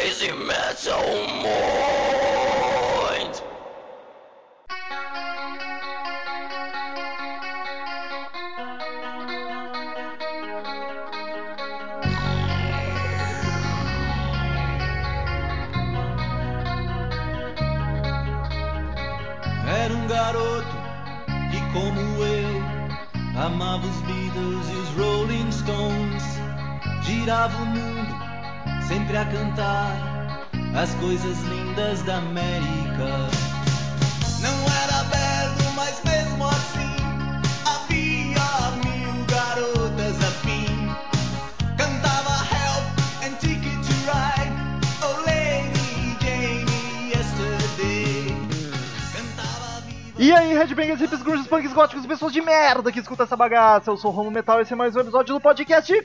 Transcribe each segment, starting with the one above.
crazy metal mind. Merda que escutam essa bagaça. Eu sou o Romo Metal e esse é mais um episódio do podcast Crazy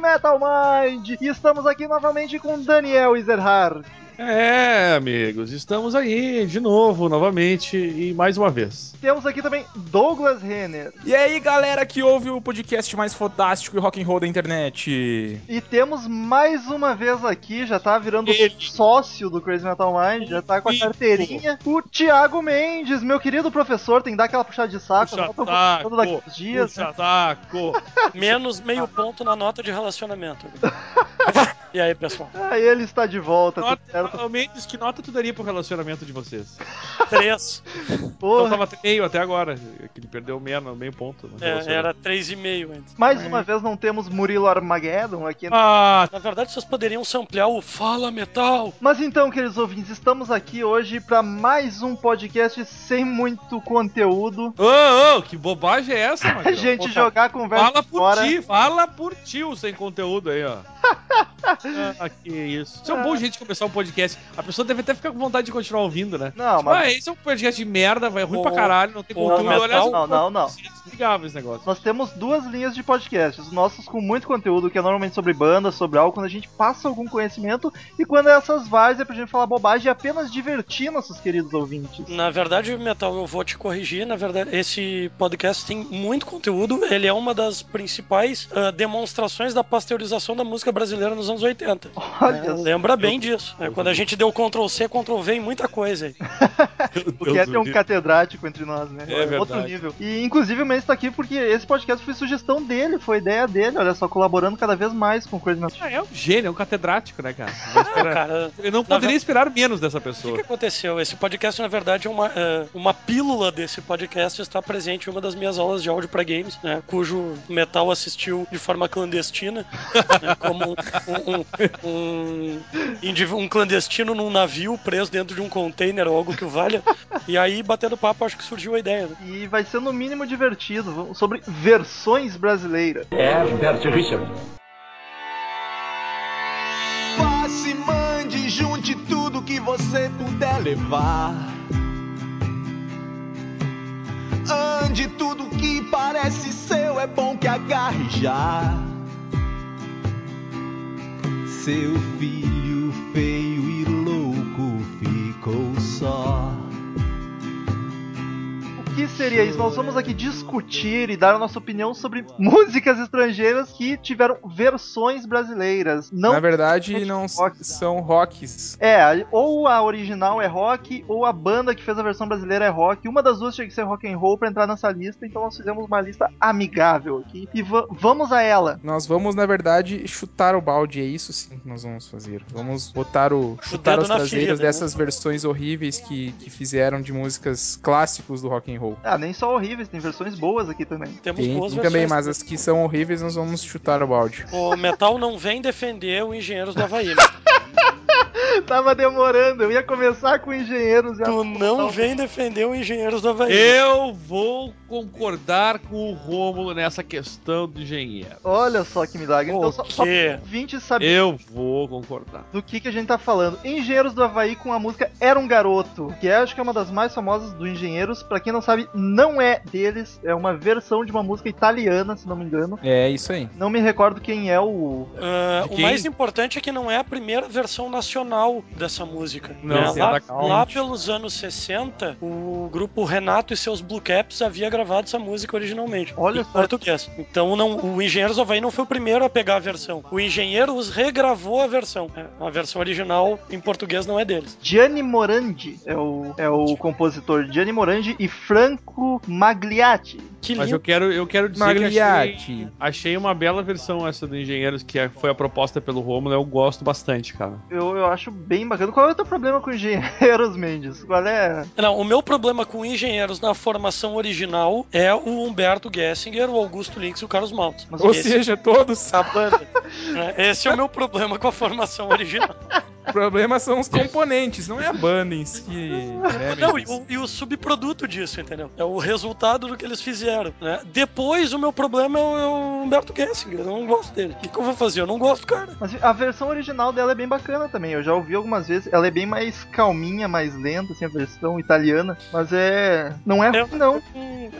Metal Mind. E estamos aqui novamente com Daniel Ezerhard. É, amigos, estamos aí de novo, novamente e mais uma vez. Temos aqui também Douglas Renner. E aí, galera que ouve o podcast mais fantástico e rock and roll da internet. E temos mais uma vez aqui, já tá virando Ele. sócio do Crazy Metal Mind, já tá com a carteirinha. O Thiago Mendes, meu querido professor, tem que dar aquela puxada de saco. Puxa tô gostando daqui uns dias. né? Puxa saco. Menos meio ponto na nota de relacionamento. e aí, pessoal? Ah, ele está de volta, tudo Nota, certo. Mendes, que nota tu daria pro relacionamento de vocês? Três. Então Porra. tava meio até agora, que ele perdeu meio, meio ponto. no É, era três e meio antes. Mais uma vez não temos Murilo Armageddon aqui. Ah, Na verdade, vocês poderiam samplear o Fala Metal. Mas então, queridos ouvintes, estamos aqui hoje para mais um podcast sem muito conteúdo. ô, ô, que bobagem é essa, A Magrão? gente Pô, jogar a conversa Fala por fora. ti, fala por ti o sem conteúdo aí, ó. ah, que isso. Isso é um bom jeito de começar um podcast. A pessoa deve até ficar com vontade de continuar ouvindo, né? Não, Tipo, mas ah, esse é um podcast de merda, vai ruim pra caralho, não tem conteúdo. Metal- Aliás, não, não, não. é esse negócio. Nós temos duas linhas de podcasts. Os nossos com muito conteúdo, que é normalmente sobre bandas, sobre algo, quando a gente passa algum conhecimento, e quando essas várias é pra gente falar bobagem e apenas divertir nossos queridos ouvintes. Na verdade, Metal, eu vou te corrigir. Na verdade, esse podcast tem muito conteúdo. Ele é uma das principais ah, demonstrações da pasteurização da música brasileira nos anos 80. Olha É, lembra bem disso. É, quando a gente deu Ctrl C, Ctrl V em muita coisa aí. O que é ter um catedrático entre nós, né? É Outro verdade. nível. E inclusive o Mendes tá aqui porque esse podcast foi sugestão dele, foi ideia dele, olha só, colaborando cada vez mais com coisa Ah, é um gênio, é um catedrático, né, cara? Esperar- cara, Eu não poderia esperar menos dessa o que, pessoa. que aconteceu? Esse podcast, na verdade, é uma, é, uma pílula desse podcast está presente em uma das minhas aulas de áudio para games, né, cujo Metal assistiu de forma clandestina, né, como um, um, um, um clandestino num navio preso dentro de um container ou algo que o valha. E aí, batendo papo, acho que surgiu a ideia. Né? E vai ser no mínimo divertido, vamos- sobre versões brasileiras. Passe, mande, junte tudo que você puder levar. Ande tudo que parece seu, é bom que agarre já. Seu filho feio e louco ficou só. O que seria isso? Nós vamos aqui discutir e dar a nossa opinião sobre músicas estrangeiras que tiveram versões brasileiras. Não Na verdade, não rock. são rocks. É, ou a original é rock, ou a banda que fez a versão brasileira é rock. Uma das duas tinha que ser rock and roll pra entrar nessa lista, então nós fizemos uma lista amigável aqui. E va- vamos a ela. Nós vamos, na verdade, chutar o balde. É isso sim que nós vamos fazer. Vamos botar o. chutar traseiras ferida, né? dessas versões horríveis que, que fizeram de músicas clássicos do rock and roll. Ah, nem só horríveis, tem versões boas aqui também. Temos Tem, boas tem também, versões. mas as que são horríveis nós vamos chutar o balde. O Metal não vem defender o Engenheiros do Havaí. né? Tava demorando, eu ia começar com engenheiros e Tu não vem defender o Engenheiros do Havaí. Eu vou concordar com o Rômulo nessa questão do engenheiro. Olha só que milagre. Então, só, só quê? pra 20 saber Eu vou concordar. do que, que a gente tá falando. Engenheiros do Havaí com a música Era um Garoto, que é, acho que é uma das mais famosas do Engenheiros. Pra quem não sabe, não é deles, é uma versão de uma música italiana, se não me engano. É isso aí. Não me recordo quem é o. De o mais importante é que não é a primeira versão nacional dessa música. Não, né? lá, Count. lá pelos anos 60, o grupo Renato e seus Blue Caps havia gravado essa música originalmente. Olha em só. português. Então não, o Engenheiros do Havaí não foi o primeiro a pegar a versão. O Engenheiros regravou a versão. É, A versão original em português não é deles. Gianni Morandi é o, é o compositor. Gianni Morandi e Franco Magliatti. Que Mas eu quero, eu quero dizer que achei, achei uma bela versão essa do Engenheiros, que é- foi a proposta pelo Romulo. Eu gosto bastante, cara. Eu, eu acho bem bacana. Qual é o teu problema com engenheiros, Mendes? Qual é? Não, o meu problema com Engenheiros na formação original é o Humberto Gessinger, o Augusto Links e o Carlos Maltz. Ou Esse- seja, todos. a banda. né? Esse é o meu problema com a formação original. O problema são os componentes, não é a banda em si. Né, Não, e o, e o subproduto disso, entendeu? É o resultado do que eles fizeram, né? Depois, o meu problema é o, é o Humberto Gessinger, eu não gosto dele. O que, que eu vou fazer? Eu não gosto cara. Mas a versão original dela é bem bacana também. Eu já ouvi algumas vezes. Ela é bem mais calminha, mais lenta, assim, a versão italiana. Mas é. Não é Eu- ruim, não.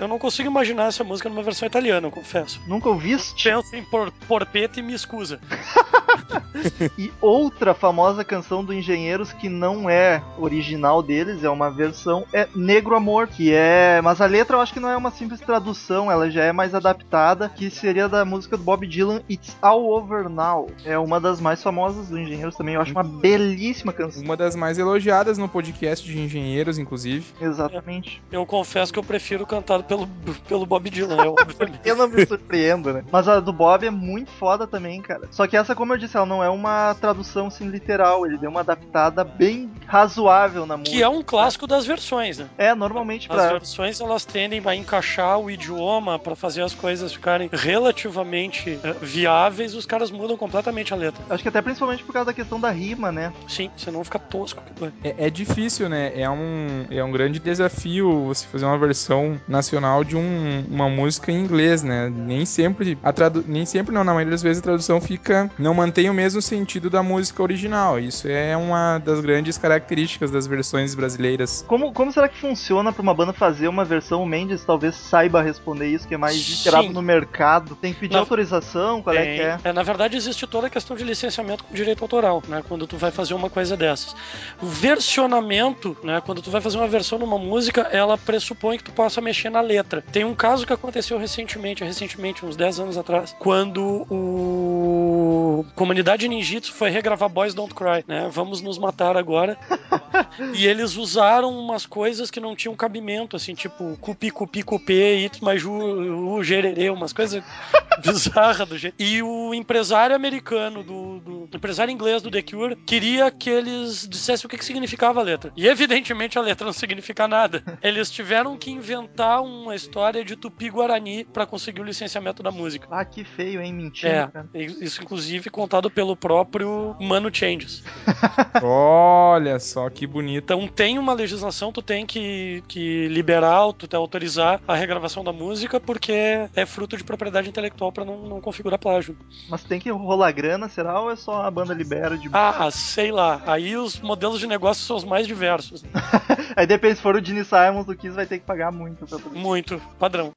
Eu não consigo imaginar essa música numa versão italiana, eu confesso. Nunca ouviste? Pensa em por, porpeta e me escusa. E outra famosa canção do Engenheiros que não é original deles, é uma versão, é Negro Amor, que é. Mas a letra eu acho que não é uma simples tradução, ela já é mais adaptada, que seria da música do Bob Dylan, It's All Over Now. É uma das mais famosas do Engenheiros também, eu acho uma belíssima canção. Uma das mais elogiadas no podcast de engenheiros, inclusive. Exatamente. Eu confesso que eu prefiro cantado pelo, pelo Bob Dylan, é obviamente. Eu não me surpreendo, né? Mas a do Bob é muito foda também, cara. Só que essa, como eu disse, ela não é uma tradução assim literal. Ele deu uma adaptada bem razoável na música. Que é um clássico das versões, né? É, normalmente As pra. versões elas tendem a encaixar o idioma pra fazer as coisas ficarem relativamente eh, viáveis, os caras mudam completamente a letra. Acho que até principalmente por causa da questão da rima, né? Sim, senão fica tosco. É, é difícil, né? É um, é um grande desafio você fazer uma versão nacional de um- uma música em inglês, né? Nem sempre, a tradu nem sempre não, na maioria das vezes a tradução fica, não mantém o mesmo sentido da música original. Isso é uma das grandes características das versões brasileiras. Como, como será que funciona pra uma banda fazer uma versão? O Mendes talvez saiba responder isso, que é mais esperado no mercado. Tem que pedir Na- autorização, qual é que é? É, na verdade, existe toda a questão de licenciamento com direito autoral, né? Quando tu vai fazer uma coisa dessas. O versionamento, né? Quando tu vai fazer uma versão numa música, ela pressupõe que tu possa mexer na letra. Tem um caso que aconteceu recentemente, recentemente, uns 10 anos atrás, quando o Comunidade Ninjitsu foi regravar Boys Don't Cry, né? Vamos nos matar agora. e eles usaram umas coisas que não tinham cabimento, assim, tipo cupi, cupi, cupê, u, gererê, umas coisas bizarras do jeito. E o empresário americano, do, do- o empresário inglês do The Cure, queria que eles dissessem o que, que significava a letra. E evidentemente a letra não significa nada. Eles tiveram que inventar uma história de tupi-guarani para conseguir o licenciamento da música. Ah, que feio, hein? Mentira, É, isso inclusive contado pelo próprio Mano Changes. Olha só que bonito. Então tem uma legislação, tu tem que, que liberar, tu tem que autorizar a regravação da música, porque é fruto de propriedade intelectual para não, não configurar plágio. Mas tem que rolar grana, será? Ou é só a banda libera de. Ah, sei lá. Aí os modelos de negócio são os mais diversos. Aí depende, se for o Gene Simons do Kiss, vai ter que pagar muito pra tudo. Muito. Padrão.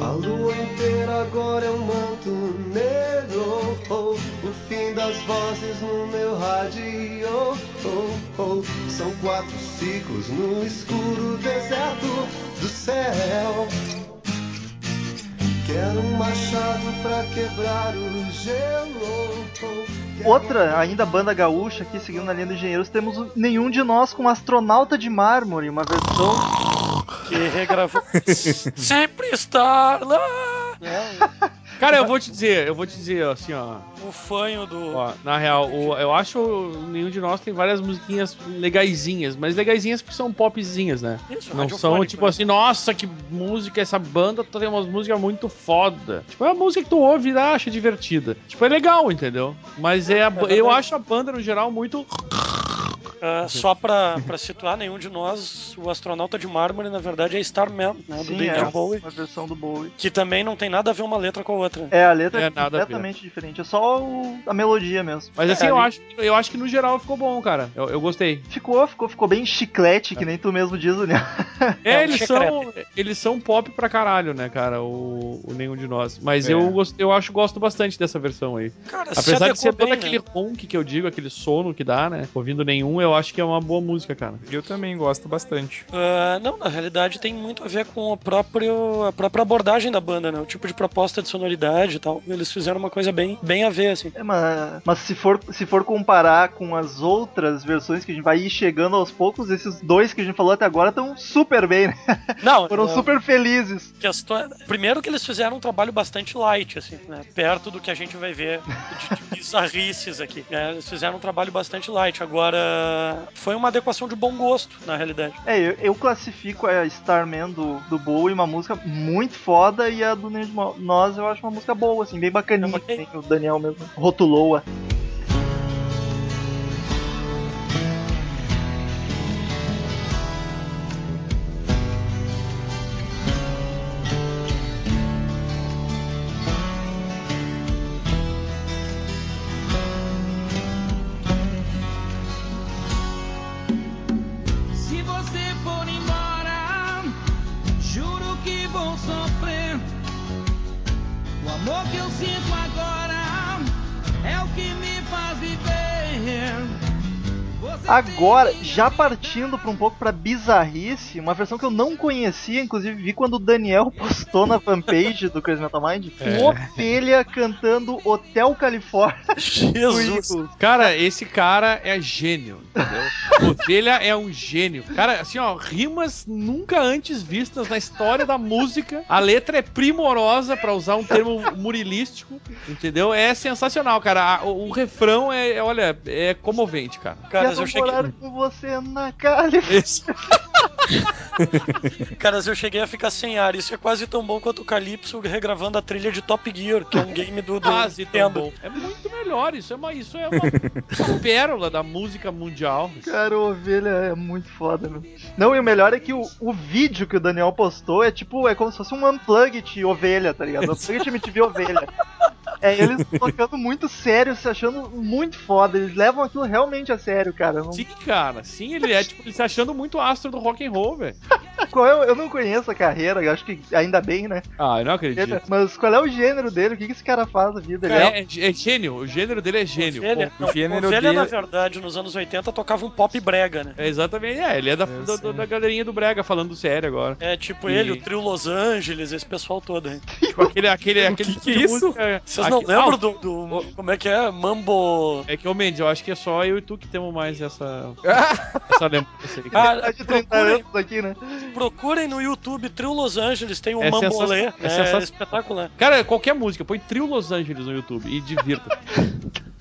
A lua inteira agora é um manto negro. Oh, o fim das vozes no meu rádio. Oh, oh, são quatro ciclos no escuro deserto do céu. Quero um machado pra quebrar o gelo. Outra, ainda banda gaúcha aqui, seguindo na linha dos engenheiros, temos o Nenhum de Nós com Astronauta de Mármore, uma versão. Que regravou. Sempre estar lá. É, Cara, eu vou te dizer, eu vou te dizer assim, ó. o fanho do. Ó, na real, o- eu acho nenhum de nós tem várias musiquinhas legaisinhas, mas legaisinhas porque são popzinhas, né? Isso, Não são tipo assim, nossa, que música, essa banda tem umas músicas muito foda. Tipo, é uma música que tu ouve e acha divertida. Tipo, é legal, entendeu? Mas é, a ba- verdade. eu acho a banda no geral muito Ah, só pra, pra situar nenhum de nós, o astronauta de mármore, na verdade, é Starman, né? Do David é Bowie. uma versão do Bowie. Que também não tem nada a ver uma letra com a outra. É, a letra É, é, a completamente diferente. É só o- a melodia mesmo. Mas assim, É, eu ali- acho, eu acho que no geral ficou bom, cara. Eu, eu gostei. Ficou, ficou, ficou bem chiclete, que nem tu mesmo diz, Daniel. É, É, eles são, eles são pop pra caralho, né, cara? O, o nenhum de nós. Mas É. eu, eu acho gosto bastante dessa versão aí. Cara, se Apesar de ser adequou todo bem, aquele né? ronk que eu digo, aquele sono que dá, né? Ouvindo nenhum, eu acho que é uma boa música, cara. Eu também gosto bastante. Ah, não, na realidade tem muito a ver com o próprio, a própria abordagem da banda, né? O tipo de proposta de sonoridade e tal. Eles fizeram uma coisa bem, bem a ver, assim. É, mas, mas se, for, se for comparar com as outras versões que a gente vai ir chegando aos poucos, esses dois que a gente falou até agora estão super bem, né? Não, Foram não, super felizes. questão- Primeiro que eles fizeram um trabalho bastante light, assim, né? Perto do que a gente vai ver de, de bizarrices aqui. né? Eles fizeram um trabalho bastante light. Agora, foi uma adequação de bom gosto, na realidade. É, eu, eu classifico a Starman do, do Bowie uma música muito foda e a do Mo- Nós eu acho uma música boa, assim, bem bacaninha, Ok. que nem o Daniel mesmo rotulou-a. Agora, já partindo pra um pouco pra bizarrice, uma versão que eu não conhecia, inclusive vi quando o Daniel postou na fanpage do Crazy Metal Mind, É. Ovelha cantando Hotel Califórnia Jesus! Cara, esse cara é gênio, entendeu? Ovelha é um gênio. Cara, assim, ó, rimas nunca antes vistas na história da música. A letra é primorosa, pra usar um termo murilístico, entendeu? É sensacional, cara. O, o refrão é, olha, é comovente, cara. Quero eu cheguei, morar com você na Califórnia. Esse- caras, eu cheguei a ficar sem ar. Isso é quase tão bom quanto o Calypso regravando a trilha de Top Gear, que é um game do, do Quase tão Nintendo. bom. É muito melhor. Isso é uma, isso é uma, uma pérola da música mundial. Cara, o Ovelha é muito foda, meu. Não, e o melhor é que o, o vídeo que o Daniel postou é tipo, é como se fosse um Unplugged Ovelha, tá ligado? Unplugged MTV Ovelha. É eles tocando muito sério, se achando muito foda. Eles levam aquilo realmente a sério, cara. Não- Sim, cara. Sim, ele é tipo, ele se achando muito astro do rock and roll, velho. Qual é, o- eu não conheço a carreira, eu acho que ainda bem, né? Ah, eu não acredito. Mas qual é o gênero dele? O que, que esse cara faz na vida? Ele é- É, é, é gênio, o gênero dele é gênio. Ovelha, o não, gênero Ovelha, dele- na verdade, nos anos 80 tocava um pop brega, né? É exatamente, é, ele é da, É, sim. do- da galerinha do Brega falando sério agora. É tipo E- ele, o trio Los Angeles, esse pessoal todo aí. Tipo, aquele, aquele, aquele que que é tipo de isso? música- Vocês não lembram Ah, do, do- Como é que é? Mambo. É que, ô Mendes, eu acho que é só eu e tu que temos mais essa, essa lembrança aí. Cara, tá de 30 procurem, anos aqui, né? procurem no YouTube Trio Los Angeles, tem um É Mambolê. é É, sensacional. espetacular. Cara, qualquer música, põe Trio Los Angeles no YouTube e divirta.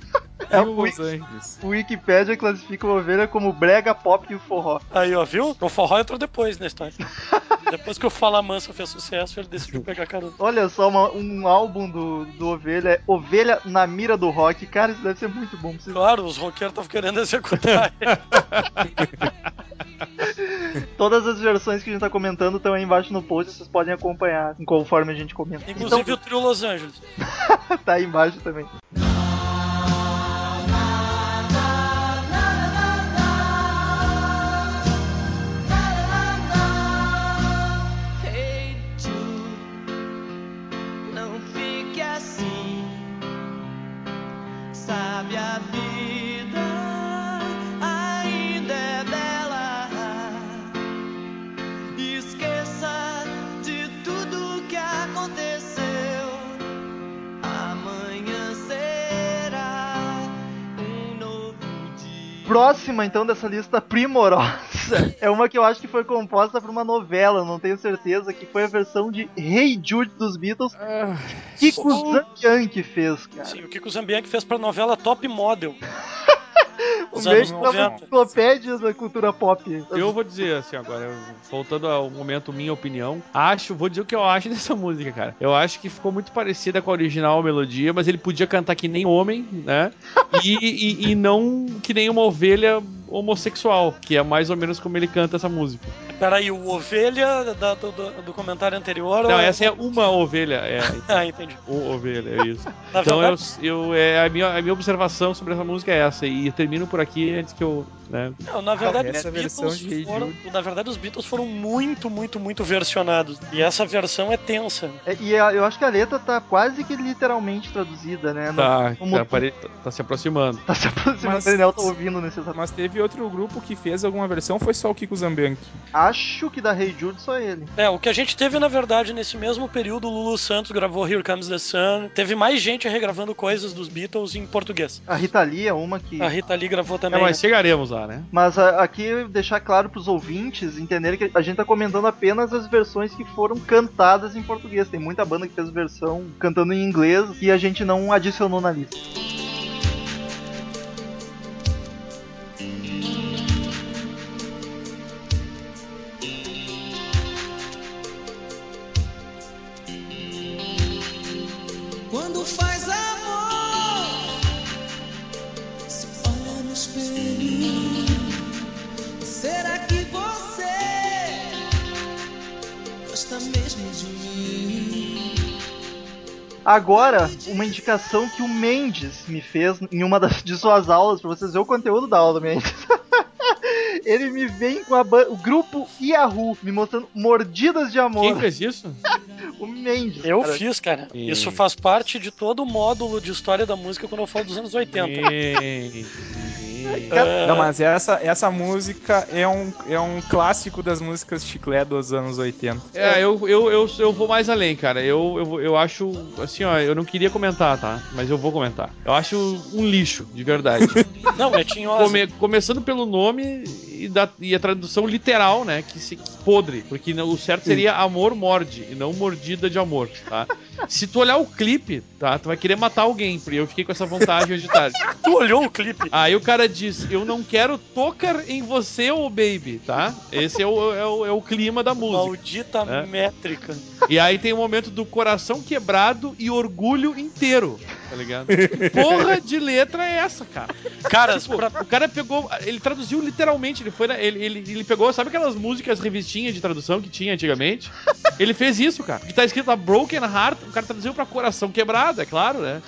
É E o Los Angeles. O Wikipedia classifica o Ovelha como brega, pop e forró. Aí, ó, viu? O forró entrou depois na história. depois que o Fala Mansa fez sucesso, ele decidiu pegar carona. Olha só, uma- um álbum do, do Ovelha é Ovelha na Mira do Rock. Cara, isso deve ser muito bom. Vocês- Claro, os roqueiros estavam querendo executar. Todas as versões que a gente tá comentando estão aí embaixo no post, vocês podem acompanhar conforme a gente comenta. Inclusive o Trio Los Angeles. Então, tá aí embaixo também. Sabe a vida ainda é bela. Esqueça de tudo que aconteceu. Amanhã será um novo dia. Próxima, então, dessa lista primorosa é uma que eu acho que foi composta por uma novela, não tenho certeza, que foi a versão de Hey Jude dos Beatles, que o Zambian que fez, cara. Sim, o Kiko Zambianchi fez pra novela Top Model. O que tava 90. enciclopédia da cultura pop. Eu vou dizer assim agora, voltando ao momento minha opinião, acho, vou dizer o que eu acho dessa música, cara. Eu acho que ficou muito parecida com a original melodia, mas ele podia cantar que nem homem, né? E, e, e não que nem uma ovelha homossexual, que é mais ou menos como ele canta essa música. Peraí, o ovelha da- do, do- comentário anterior. Não, ou- essa é uma ovelha. É, Ah, entendi. o ovelha, é isso. Na Então eu, eu, é, a, minha, a minha observação sobre essa música é essa, e eu termino por aqui antes que eu. Né, não, na verdade, os essa versão Beatles de foram, na verdade, os Beatles foram muito, muito, muito versionados. E essa versão é tensa. É, E a- eu acho que a letra tá quase que literalmente traduzida, né? Não- tá, como- tá, pare- tá- tá se aproximando. Tá se aproximando, Mas- o Daniel tá ouvindo nesse exato. Mas teve outro grupo que fez alguma versão, foi só o Kiko Zambianchi. Acho que da Hey Jude só ele. É, o que a gente teve, na verdade, nesse mesmo período, o Lulu Santos gravou Here Comes the Sun. Teve mais gente regravando coisas dos Beatles em português. A Rita Lee é uma que. A Rita Lee gravou É, também. mas né? chegaremos lá, né? Mas a- aqui deixar claro pros ouvintes entenderem que a gente tá comentando apenas as versões que foram cantadas em português. Tem muita banda que fez versão cantando em inglês e a gente não adicionou na lista. Quando faz amor, se olha no espelho. Será que você gosta mesmo de mim? Agora, uma indicação que o Mendes me fez em uma das, de suas aulas, pra vocês verem o conteúdo da aula do Mendes. Ele me vem com a o grupo Yahoo, me mostrando mordidas de amor. Quem fez isso? O Mendes. Eu cara. fiz, cara. E- Isso faz parte de todo o módulo de história da música quando eu falo dos anos 80. Quem? Ah, Não, mas essa, essa música é um, é um clássico das músicas chiclé dos anos 80. É, eu, eu, eu, eu vou mais além, cara. Eu, eu, eu acho, assim, ó, eu não queria comentar, tá? Mas eu vou comentar. Eu acho um lixo, de verdade. Não, é tinhosa. Come- começando pelo nome e, da, e a tradução literal, né? Que se podre. Porque o certo seria amor morde e não mordida de amor, tá? Se tu olhar o clipe, tá? Tu vai querer matar alguém, porque eu fiquei com essa vontade hoje de tarde. Tu olhou o clipe? Aí o cara diz: Eu não quero tocar em você, ô baby, tá? Esse é o, é o, é o clima da música. Maldita É. métrica. E aí tem o momento do coração quebrado e orgulho inteiro, tá ligado? Porra de letra é essa, cara? Cara, Tipo, pra- o cara pegou, ele traduziu literalmente, ele foi, na- ele, ele, ele pegou, sabe aquelas músicas revistinhas de tradução que tinha antigamente? Ele fez isso, cara. Que tá escrito lá Broken Heart, o cara traduziu pra coração quebrado, é claro, né?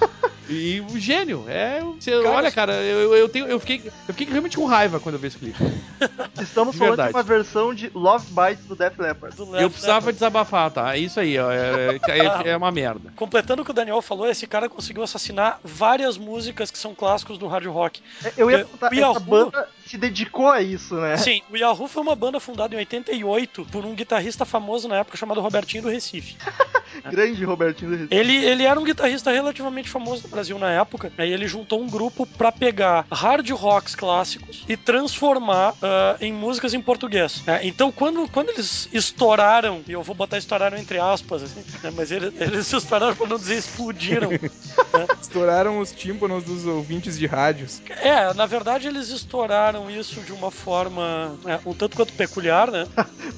E o gênio, é, você Cara, olha, cara, eu, eu tenho, eu fiquei, eu fiquei realmente com raiva quando eu vi esse clipe. Estamos de falando verdade. de uma versão de Love Bites do Def Leppard. do Eu precisava desabafar, tá? É isso aí, ó, é, é- é uma merda. Completando o que o Daniel falou, esse cara conseguiu assassinar várias músicas que são clássicos do hard rock. É, Eu ia É, perguntar, o Yahoo- essa banda se dedicou a isso, né? Sim, o Yahoo foi uma banda fundada em 88 por um guitarrista famoso na época chamado Robertinho do Recife. Grande Robertinho do Recife. Ele, ele era um guitarrista relativamente famoso no Brasil na época. Aí ele juntou um grupo pra pegar hard rocks clássicos e transformar ah, em músicas em português. né? Então, quando, quando eles estouraram, e eu vou botar estouraram entre aspas, assim, né? mas eles, eles estouraram pra não dizer explodiram. Estouraram os tímpanos dos ouvintes de rádios. É, na verdade eles estouraram isso de uma forma né, um tanto quanto peculiar, né?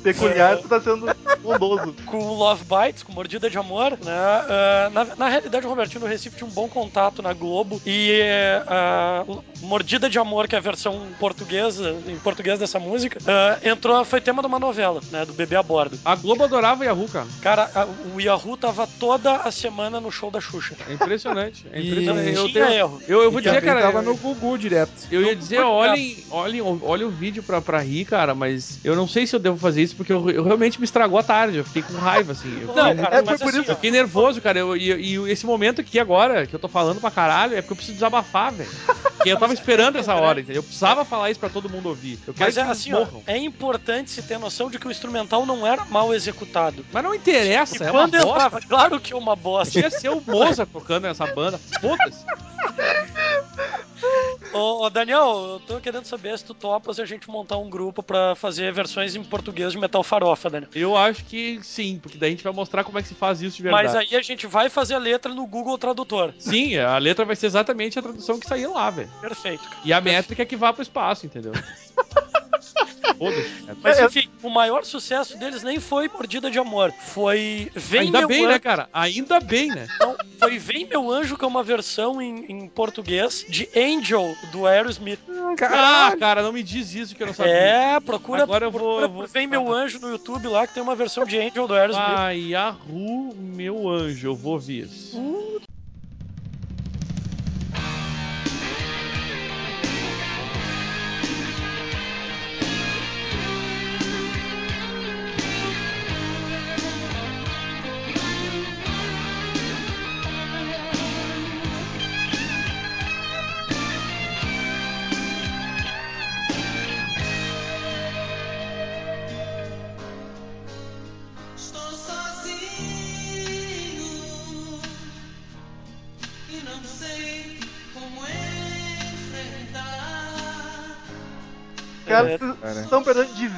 Peculiar, tu tá sendo bondoso. Com o Love Bites, com Mordida de Amor, né? Ah, na, na realidade, o Robertinho do Recife tinha um bom contato na Globo e ah, Mordida de Amor, que é a versão portuguesa, em português dessa música, ah, entrou, foi tema de uma novela, né? Do Bebê a Bordo. A Globo adorava Yahoo, cara. Cara, a- o Yahoo tava toda a semana no show da Xuxa. É impressionante. É E impressionante. Não Eu, tinha tenho- erro. eu, eu vou E dizer, cara. tava no Gugu direto. Eu ia dizer, olhem, olhem, olhem o vídeo pra, pra rir, cara, mas eu não sei se eu devo fazer isso, porque eu, eu realmente me estragou a tarde. Eu fiquei com raiva, assim. Eu Não, fiquei, cara, é, foi por assim, isso eu fiquei nervoso, cara. Eu- e, e esse momento aqui agora, que eu tô falando pra caralho, é porque eu preciso desabafar, velho. Porque eu tava esperando essa hora, entendeu? Eu precisava falar isso pra todo mundo ouvir. Eu quero Mas é que eles assim, ó, é importante se ter noção de que o instrumental não era mal executado. Mas não interessa, E é uma quando bosta. entrava, claro que é uma bosta. Podia ser o Mozart tocando nessa banda. Foda-se. Ô, ô, Daniel, eu tô querendo saber se tu topas a gente montar um grupo pra fazer versões em português de Metal Farofa, Daniel. Eu acho que sim, porque daí a gente vai mostrar como é que se faz isso de verdade. Mas aí a gente vai fazer a letra no Google Tradutor. Sim, a letra vai ser exatamente a tradução que sair lá, velho. Perfeito, cara. E a métrica é que vá pro espaço, entendeu? Foda-se. Mas É, enfim, o maior sucesso deles nem foi Mordida de Amor. Foi Vem Ainda Meu bem, Anjo. né, cara? Ainda bem, né? Não, foi Vem Meu Anjo, que é uma versão em, em português de Angel, do Aerosmith. Ah, cara, não me diz isso que eu não sabia. É, procura, Agora eu vou- eu vou- Vem Meu Anjo no YouTube lá, que tem uma versão de Angel do Aerosmith. Ah, Yahoo, meu anjo, eu vou ouvir isso. Estou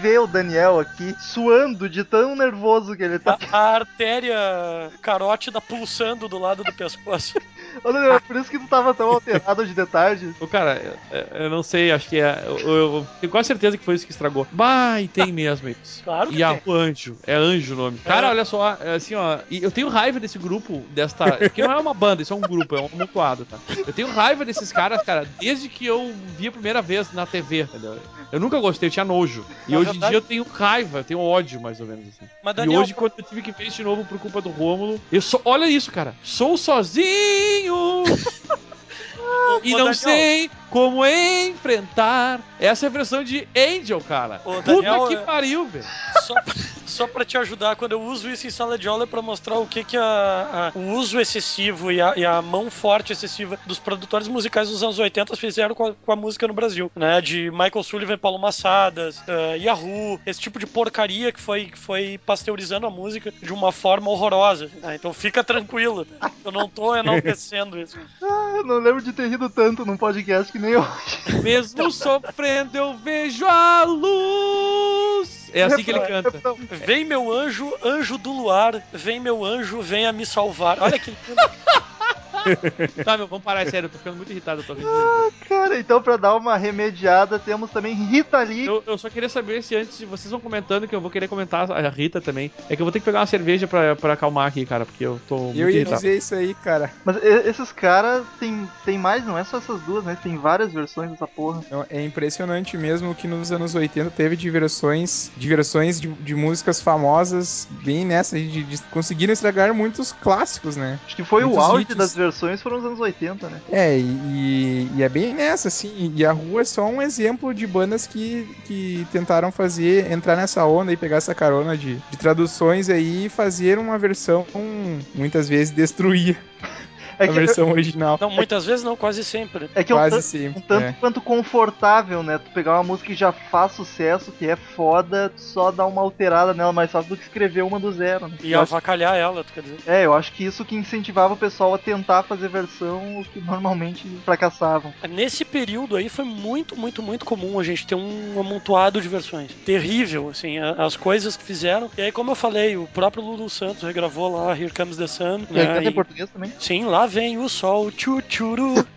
ver o Daniel aqui suando de tão nervoso que ele tá. a, a artéria carótida pulsando do lado do pescoço. Ô, Daniel, é por isso que tu tava tão alterado de tarde. Ô, cara, eu, eu não sei, acho que é. Eu, eu tenho quase certeza que foi isso que estragou. Bah, e tem mesmo isso. Claro que Yahoo Anjo. É Anjo o nome. Cara, olha só, é assim, ó. e eu tenho raiva desse grupo, desta. Porque não é uma banda, isso é um grupo, é um amontoado, tá? Eu tenho raiva desses caras, cara, desde que eu vi a primeira vez na TV, entendeu? Eu nunca gostei, eu tinha nojo. E Na hoje em verdade- dia eu tenho raiva, eu tenho ódio, mais ou menos assim. Mas, E Daniel, hoje, quando eu tive que ver isso de novo por culpa do Rômulo, eu sou. Olha isso, cara. Sou sozinho! e Ô, não Daniel. sei como enfrentar. Essa é a versão de Angel, cara. Ô, Puta Daniel, que é- pariu, velho. só, pra- só pra te ajudar, quando eu uso isso em sala de aula é pra mostrar o que que a, a- o uso excessivo e a, e a mão forte excessiva dos produtores musicais dos anos 80 fizeram com a, com a música no Brasil, né? De Michael Sullivan Paulo Massadas, eh, Yahoo, esse tipo de porcaria que foi, que foi pasteurizando a música de uma forma horrorosa. né? Então fica tranquilo, eu não tô enaltecendo isso. Ah, eu não lembro de ter rido tanto num podcast que nem hoje. Mesmo sofrendo, eu vejo a luz. É assim que ele canta. Vem meu anjo, anjo do luar, vem meu anjo, venha me salvar. Olha que lindo. Tá, meu, vamos parar, sério, eu tô ficando muito irritado. Eu, tô rindo. Cara, então pra dar uma remediada, temos também Rita Lee. eu, eu só queria saber se antes de vocês vão comentando, que eu vou querer comentar a Rita também. É que eu vou ter que pegar uma cerveja pra, pra acalmar aqui, cara, porque eu tô muito Eu ia irritado. dizer isso aí, cara. Mas esses caras tem, tem mais, não é só essas duas, né? Tem várias versões dessa porra. Então, É impressionante mesmo o que nos anos 80 teve de versões de, versões de, de músicas famosas, bem nessa, de, de conseguiram estragar muitos clássicos, né? Acho que foi o Muitos auge hits. das versões, foram os anos 80, né? É, e, e- e é bem nessa, assim. E a rua é só um exemplo de bandas que, que tentaram fazer, entrar nessa onda e pegar essa carona de, de traduções aí e fazer uma versão, muitas vezes, destruir É a versão original. Não, muitas vezes não, quase sempre. é, que é um, Quase sempre. um tanto é. quanto confortável, né? Tu pegar uma música que já faz sucesso, que é foda, tu só dar uma alterada nela mais fácil do que escrever uma do zero, né? E Eu acho- avacalhar ela, tu quer dizer. é, eu acho que isso que incentivava o pessoal a tentar fazer versão o que normalmente fracassavam. Nesse período aí foi muito, muito, muito comum a gente ter um amontoado de versões. Terrível, assim, a- as coisas que fizeram. E aí, como eu falei, o próprio Lulu Santos regravou lá Here Comes the Sun. E aí né, em português também. Sim, lá vem o sol, tchutchuru.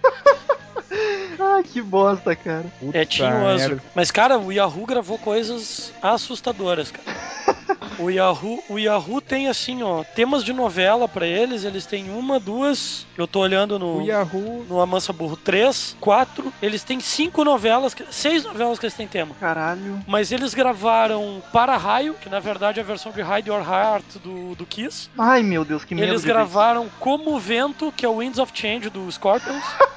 Ah, que bosta, cara. é tinhoso. Mas, cara, o Yahoo gravou coisas assustadoras, cara. O Yahoo, o Yahoo tem assim, ó, temas de novela pra eles, eles têm uma, duas, eu tô olhando no O Yahoo no Amansa Burro, três, quatro, eles têm cinco novelas, seis novelas que eles têm tema. Caralho. Mas eles gravaram Para Raio, que na verdade é a versão de Hide Your Heart do, do Kiss. Ai, meu Deus, que medo. Eles gravaram Como o Vento, que é o Winds of Change do Scorpions.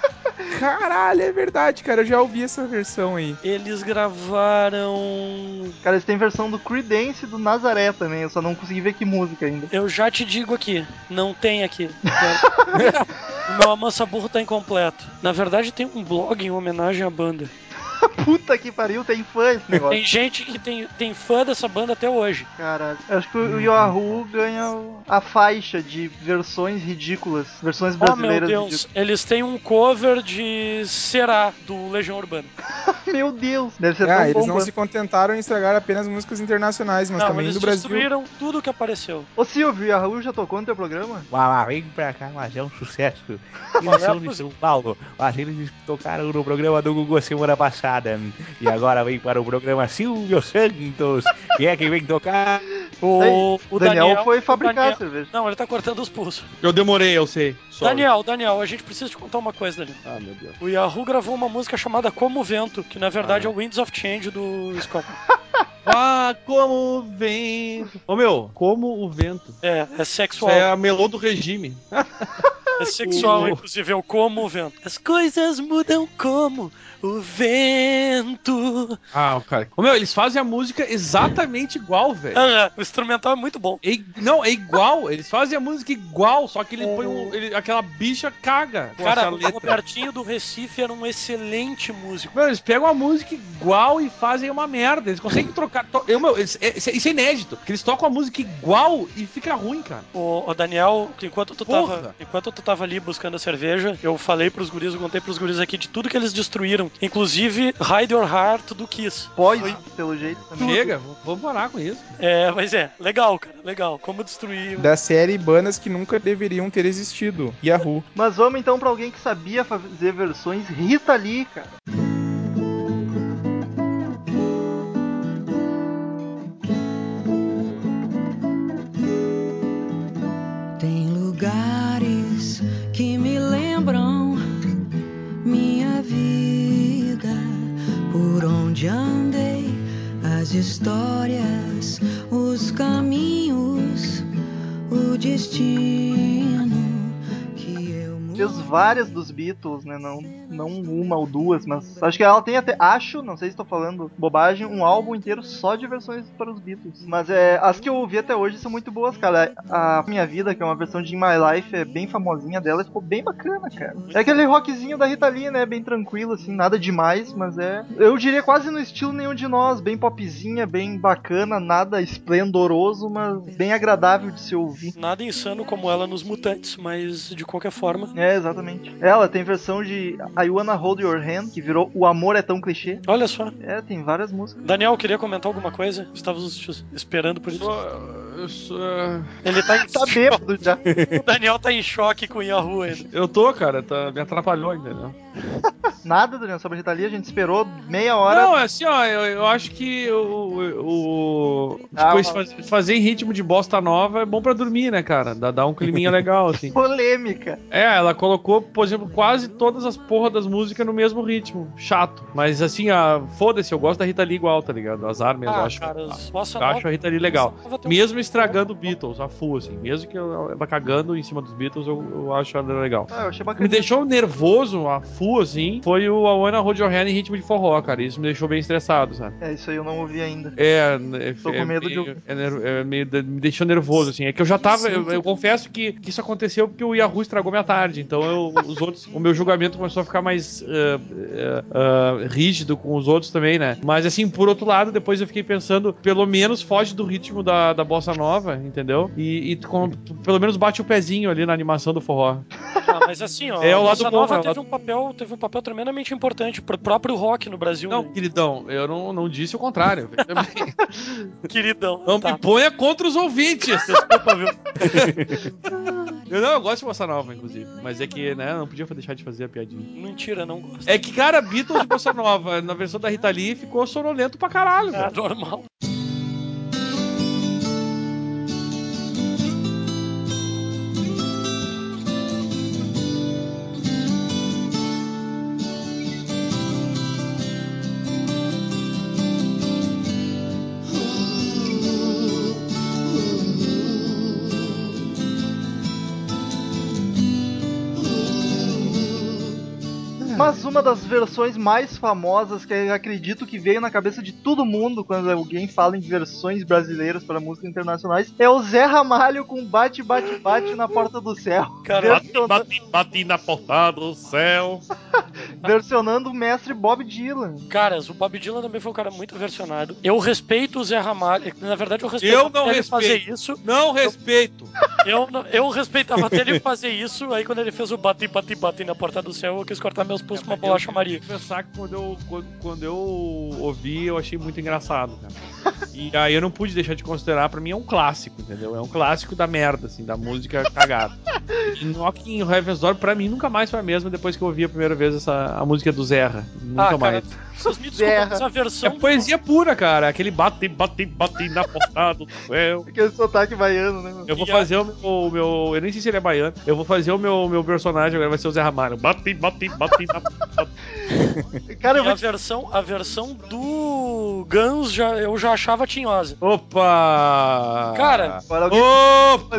Caralho, é verdade, cara. Eu já ouvi essa versão aí. Eles gravaram. Cara, eles têm versão do Creedence e do Nazaré também. Eu só não consegui ver que música ainda. Eu já te digo aqui, não tem aqui. o meu Amansa Burro tá incompleto. Na verdade, tem um blog em homenagem à banda. Puta que pariu, tem fã esse negócio. Tem gente que tem, tem fã dessa banda até hoje. Caralho. Eu acho que o Yahoo ganha a faixa de versões ridículas. Versões Oh meu brasileiras Deus, eles têm um cover de Será do Legião Urbana. ridículas. Meu Deus. Deve ser Ah, tão eles bom não se contentaram em estragar apenas músicas internacionais, mas Não, também eles do Brasil. destruíram tudo que apareceu. Ô Silvio, o Yahoo já tocou no teu programa? Mas vem pra cá, mas é um sucesso. Eles são de? São Paulo. Mas eles tocaram no programa do Google semana passada. Jonathan. E agora vem para o programa Silvio Santos. Quem é que vem tocar? O, o Daniel, Daniel, foi fabricar Daniel- a cerveja. Não, ele tá cortando os pulsos. Eu demorei, eu sei. Sorry. Daniel, Daniel, a gente precisa te contar uma coisa, Daniel. Ah, meu Deus. O Yahoo gravou uma música chamada Como o Vento, que na verdade Ah. é o Winds of Change do Scott. Ah, como o vento. Ô meu, como o vento. É, é Isso sexual. é a melô do regime. É sexual, o- inclusive, é o como o vento. As coisas mudam como o vento. Ah, cara. Ô meu, eles fazem a música exatamente igual, velho. Ah, o instrumental é muito bom. É i- não, é igual. Eles fazem a música igual, só que ele põe um. ele- aquela bicha caga. Cara, o. Robertinho do Recife era um excelente músico. Meu, eles pegam a música igual e fazem uma merda. Eles conseguem trocar. to- Eu, meu, eles- é- isso é- isso é inédito. Que eles tocam a música igual e fica ruim, cara. O, o Daniel, enquanto tu, Porra. tava, enquanto tu tava ali buscando a cerveja, eu falei pros guris, eu contei pros guris aqui de tudo que eles destruíram. Inclusive, Hide Your Heart do Kiss. Pode, pelo jeito. também. Chega, vamos parar com isso. É, mas é, legal, cara, legal. Como destruir. Da série bandas que nunca deveriam ter existido. Yahoo. Mas vamos então pra alguém que sabia fazer versões. Rita Lee, cara. As várias dos Beatles, né? Não, não uma ou duas, mas acho que ela tem até, acho, não sei se estou falando bobagem, um álbum inteiro só de versões para os Beatles. Mas é, as que eu ouvi até hoje são muito boas, cara. A Minha Vida, que é uma versão de In My Life, é bem famosinha dela, ficou bem bacana, cara. É aquele rockzinho da Rita Lee, né? Bem tranquilo, assim, nada demais, mas é. Eu diria quase no estilo nenhum de nós, bem popzinha, bem bacana, nada esplendoroso, mas bem agradável de se ouvir. Nada insano como ela nos Mutantes, mas de qualquer forma. É, exatamente. Ela tem versão de I Wanna Hold Your Hand, que virou O Amor é Tão Clichê. Olha só. É, tem várias músicas. Daniel, queria comentar alguma coisa? Estávamos esperando por isso. Eu sou. Ele tá em Tá bêbado já. O Daniel tá em choque com o Yahoo ainda. Eu tô, cara, tá, me atrapalhou, entendeu? Nada, Daniel, sobre a Rita Lee, a gente esperou meia hora. Não, é assim, ó, eu, eu acho que o. o Ah, tipo, faz- fazer em ritmo de bosta nova é bom pra dormir, né, cara? Dá, dá um climinha legal, assim. Polêmica. É, ela colocou, por exemplo, quase todas as porra das músicas no mesmo ritmo. Chato. Mas assim, a foda-se, eu gosto da Rita Lee igual, tá ligado? As armas, eu Ah, acho. cara, eu acho nova- a Rita Lee legal. Mesmo estragando Beatles, a full, assim. Mesmo que ela cagando em cima dos Beatles, eu, eu acho ela legal. Ah, eu achei bacana. me deixou nervoso, a full, assim, foi o Your Hand em ritmo de forró, cara. Isso me deixou bem estressado, sabe? É, isso aí eu não ouvi ainda. É, é, Tô com é medo de meio- é ner- é meio- me deixou nervoso, assim. É que eu já tava. Eu, eu confesso que, que isso aconteceu porque o Yahoo estragou minha tarde. Então eu, os outros. O meu julgamento começou a ficar mais ah, ah, ah, rígido com os outros também, né? Mas assim, por outro lado, depois eu fiquei pensando, pelo menos foge do ritmo da, da bossa nova, entendeu? E, e com- pelo menos bate o pezinho ali na animação do forró. Ah, mas assim, ó, É o lado bom, Nova é teve lado- um papel, teve um papel tremendamente importante pro próprio rock no Brasil, Não, né? queridão, eu não, não disse o contrário. Queridão. Não tá. me ponha contra os ouvintes. Desculpa, viu? Eu não, eu gosto de bossa nova, inclusive. Mas é que, né, não podia deixar de fazer a piadinha. Mentira, não gosto. É que, cara, Beatles de bossa nova, na versão da Rita Lee, ficou sonolento pra caralho, É velho. normal. Uma das versões mais famosas que eu acredito que veio na cabeça de todo mundo quando alguém fala em versões brasileiras para músicas internacionais é o Zé Ramalho com Bate Bate Bate na Porta do Céu. Cara, Versiona- bati, bati na portada do céu. versionando o mestre Bob Dylan. Caras, o Bob Dylan também foi um cara muito versionado. Eu respeito o Zé Ramalho. Na verdade, eu respeito Eu não ele respeito. fazer isso. Não respeito. Eu, não- eu respeitava até ele fazer isso. Aí quando ele fez o bati, bati, bati na porta do céu, eu quis cortar meus pulsos com uma bolacha Maria. Pensar que quando eu, quando, quando eu ouvi, eu achei muito engraçado, cara. E aí eu não pude deixar de considerar, pra mim é um clássico, entendeu? É um clássico da merda, assim, da música cagada. E Knock in Heaven's Door, pra mim, nunca mais foi a mesma depois que eu ouvi a primeira vez essa, a música do Zerra. Nunca Ah, cara, mais. Vocês me desculpem, Terra. mas a É versão. do- poesia pura, cara. Aquele bate, bate, bate na portada do céu. Aquele sotaque baiano, né? Eu vou E a- fazer o meu, o meu- Eu nem sei se ele é baiano. Eu vou fazer o meu, meu personagem agora, vai ser o Zé Ramalho. Bate, bate, bate na portada. Cara, eu vou a versão, a versão do Guns já, eu já achava tinhosa. Opa! Cara,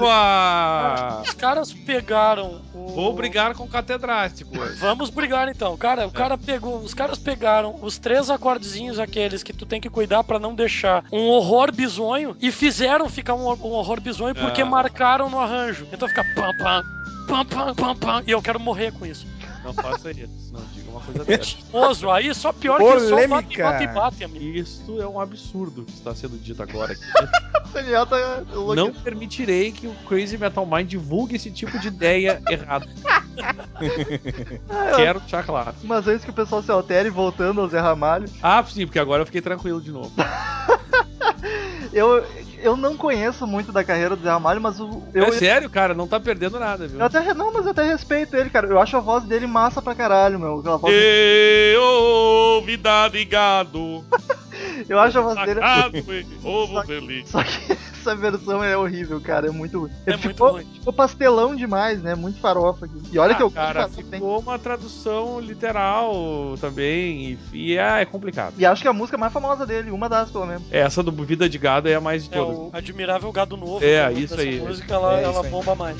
Opa! Os caras pegaram o. Vou brigar com o catedrático hoje. Vamos brigar então. Cara, o cara pegou. Os caras pegaram os três acordezinhos aqueles que tu tem que cuidar pra não deixar um horror bizonho e fizeram ficar um, um horror bizonho porque Ah. marcaram no arranjo. Então fica pam pam. Pam, pam, pam, pam, e eu quero morrer com isso. Não faça isso. Não diga uma coisa dessa. Oso, aí só pior que só bate, Polêmica. bate, bate, amigo. Isso é um absurdo que está sendo dito agora aqui. o Daniel tá. Não permitirei que o Crazy Metal Mind divulgue esse tipo de ideia errada. Ah, Quero deixar claro. Mas antes que o pessoal se altere, voltando ao Zé Ramalho, Ah, sim, porque agora eu fiquei tranquilo de novo. eu, eu não conheço muito da carreira do Zé Ramalho, mas o, eu, é sério, cara, não tá perdendo nada, viu? eu até não, mas eu até respeito ele, cara. Eu acho a voz dele massa pra caralho, meu. Aquela voz, Eu, vida de gado, eu acho a voz dele. e ovo feliz. Só que essa versão é horrível, cara. É muito ruim. É Ele muito ficou, ruim. ficou pastelão demais, né? Muito farofa aqui. E olha Ah, que eu cara, gosto ficou uma tradução literal também, e, e é, é complicado. E acho que a música mais famosa dele, uma das pelo menos. Essa do Vida de Gado é a mais de É todas. o Admirável Gado Novo. É, nome isso aí. música ela, É, isso ela aí. bomba mais.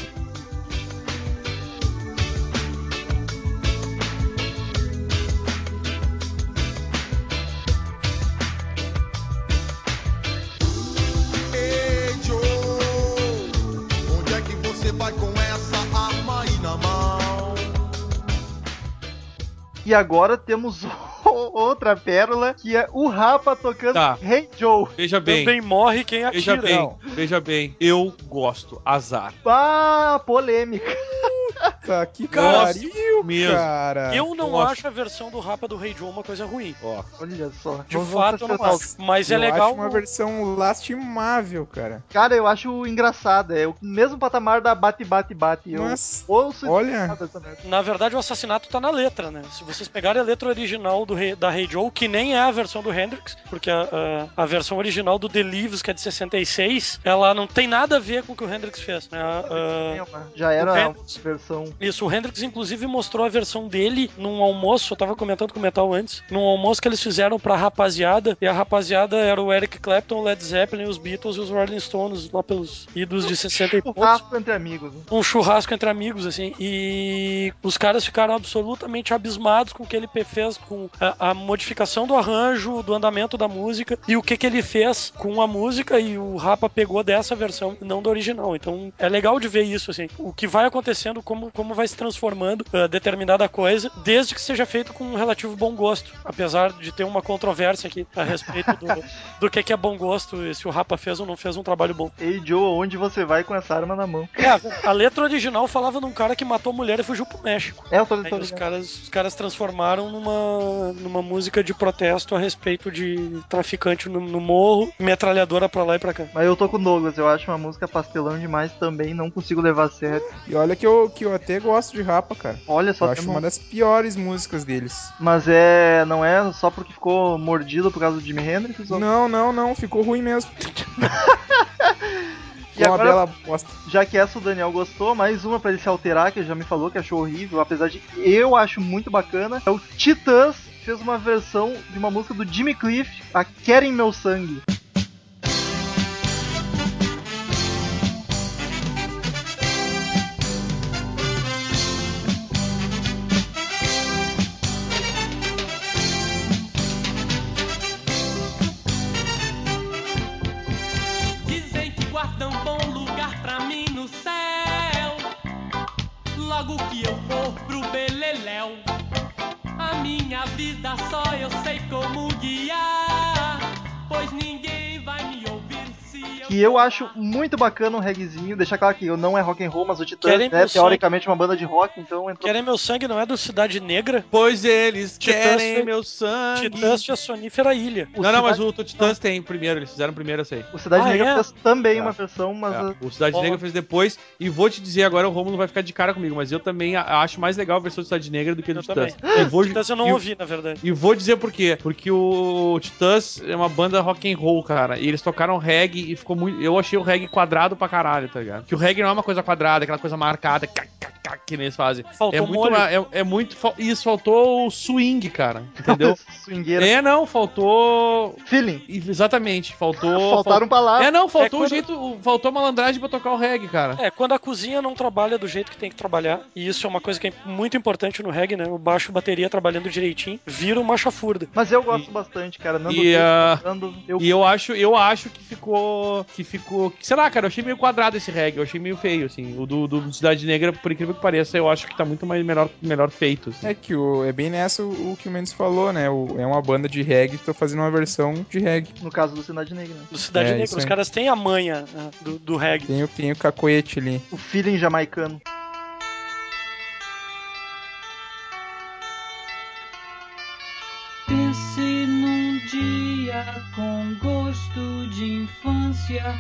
E agora temos outra pérola, que é o Rapa tocando Tá. Hey Joe. Veja bem, Também morre quem veja atira. bem, veja bem, eu gosto, azar. Ah, polêmica. Tá que pariu, mesmo. cara. Eu não Nossa. acho a versão do Rapa do Rei Joe uma coisa ruim. Ó, Olha só. De Vamos- fato, eu não acho. Mas é eu legal. acho uma versão lastimável, cara. Cara, eu acho engraçado. É o mesmo patamar da bate, bate, bate. Eu Mas, ouço olha. Na verdade, o assassinato tá na letra, né? Se vocês pegarem a letra original do rei, da Rei Joe, que nem é a versão do Hendrix, porque a, a, a versão original do The Leaves, que é de 66, ela não tem nada a ver com o que o Hendrix fez. Né? A- a- Já era a Hendrix- versão. Isso, o Hendrix inclusive mostrou a versão dele num almoço, eu tava comentando com o Metal antes, num almoço que eles fizeram pra rapaziada, e a rapaziada era o Eric Clapton, o Led Zeppelin, os Beatles e os Rolling Stones, lá pelos idos de 60 e poucos. Churrasco entre amigos. né? Um churrasco entre amigos, assim, e os caras ficaram absolutamente abismados com o que ele fez, com a, a modificação do arranjo, do andamento da música, e o que que ele fez com a música, e o Rapa pegou dessa versão, não da original. Então é legal de ver isso, assim, o que vai acontecendo, como, como vai se transformando ah, determinada coisa, desde que seja feito com um relativo bom gosto, apesar de ter uma controvérsia aqui a respeito do, do que que é bom gosto, e se o Rapa fez ou não fez um trabalho bom. Ei, Joe, onde você vai com essa arma na mão? É, a letra original falava num cara que matou mulher e fugiu pro México. É, eu tô, Aí tô os caras, os caras transformaram numa, numa música de protesto a respeito de traficante no, no morro, metralhadora pra lá e pra cá. Mas eu tô com o Douglas, eu acho uma música pastelão demais também, não consigo levar a sério. e olha que eu, que eu até gosto de Rapa, cara. Olha Eu só, acho tem um- uma das piores músicas deles. mas é. Não é só porque ficou mordido por causa do Jimi Hendrix? ou- Não, não, não, ficou ruim mesmo. E uma agora- bela bosta. Já que essa o Daniel gostou, mais uma pra ele se alterar, que ele já me falou que achou horrível, apesar de que eu acho muito bacana. É o Titãs fez uma versão de uma música do Jimmy Cliff, a Querem Meu Sangue. Se eu eu acho muito bacana um reggaezinho. Deixar claro que eu não é rock and roll, mas o Titãs Querem é teoricamente uma banda de rock, então entrou Querem Meu Sangue não é do Cidade Negra? Pois eles Titãs querem foi- meu sangue. Titãs tinha Sonífera Ilha. o Não, não, mas Cidade- o Titãs tem primeiro, eles fizeram primeiro essa aí. O Cidade Ah, Negra é? fez também É. uma versão, mas É, o Cidade. Negra fez depois. E vou te dizer agora, o Romulo vai ficar de cara comigo, mas eu também acho mais legal a versão do Cidade Negra do que do Eu Titãs. também. E vou, Titãs eu não e- ouvi, na verdade. E vou dizer por quê. Porque o Titãs é uma banda rock and roll, cara. E eles tocaram reggae e ficou muito. Eu achei o reggae quadrado pra caralho, tá ligado? Que o reggae não é uma coisa quadrada, aquela coisa marcada, que nem eles fazem. Faltou é muito. é, é muito. Isso, faltou o swing, cara. Entendeu? swingueira. é, não, faltou. Feeling. Exatamente, faltou. Faltaram palavras. É, não, faltou É o quando- jeito. Faltou malandragem pra tocar o reggae, cara. É, quando a cozinha não trabalha do jeito que tem que trabalhar, e isso é uma coisa que é muito importante no reggae, né? O baixo e bateria trabalhando direitinho, vira uma chafurda. Mas eu gosto bastante, cara. Nando E, cantando, eu E eu acho, eu acho que ficou. Que ficou. Sei lá, cara, eu achei meio quadrado esse reggae, eu achei meio feio, assim. O do, do Cidade Negra, por incrível que pareça, eu acho que tá muito mais melhor, melhor feito. assim. É que o, é bem nessa o, o que o Mendes falou, né? O- é uma banda de reggae, tô fazendo uma versão de reggae. no caso do Cidade Negra, né? Do Cidade É, Negra, os aí. caras têm a manha né, do, do reggae. Tem, o- tem o cacoete ali. O feeling jamaicano. Infância,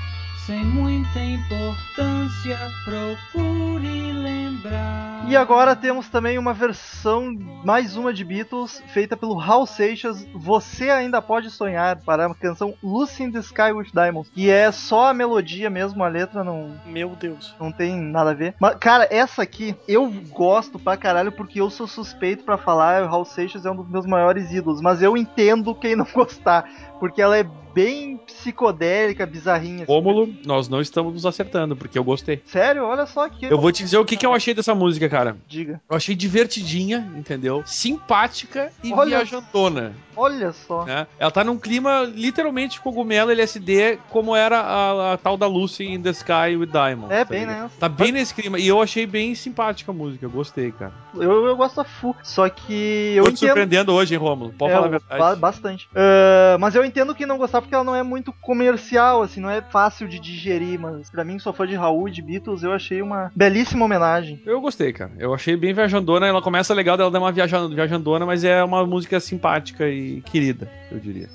sem muita importância, procure lembrar. E agora temos também uma versão, mais uma de Beatles, feita pelo Hal Seixas, Você Ainda Pode Sonhar, para a canção Lucy in the Sky with Diamonds, que é só a melodia mesmo, a letra não, Meu Deus. não tem nada a ver. Mas, cara, essa aqui eu gosto pra caralho porque eu sou suspeito pra falar, o Hal Seixas é um dos meus maiores ídolos, mas eu entendo quem não gostar, porque ela é bem psicodélica, bizarrinha. assim. Rômulo, nós não estamos nos acertando, porque eu gostei. Sério? Olha só que Eu vou te dizer o que, que eu achei dessa música, cara. diga. Eu achei divertidinha, entendeu? Simpática e Olha- viajandona. Olha só. Né? Ela tá num clima literalmente cogumelo LSD, como era a, a tal da Lucy in the Sky with Diamond. É tá bem, ligado? né? Tá bem nesse clima. E eu achei bem simpática a música, eu gostei, cara. Eu, eu gosto a full. Só que eu Tô te entendo. surpreendendo hoje, hein, Rômulo? Pode É, falar a verdade. bastante. Ah, mas eu entendo que não gostar porque ela não é muito comercial, assim, não é fácil de digerir. Mas pra mim, que sou fã de Raul e de Beatles, eu achei uma belíssima homenagem. Eu gostei, cara. Eu achei bem viajandona. Ela começa legal, dela dá uma viaja- viajandona, mas é uma música simpática e querida, eu diria.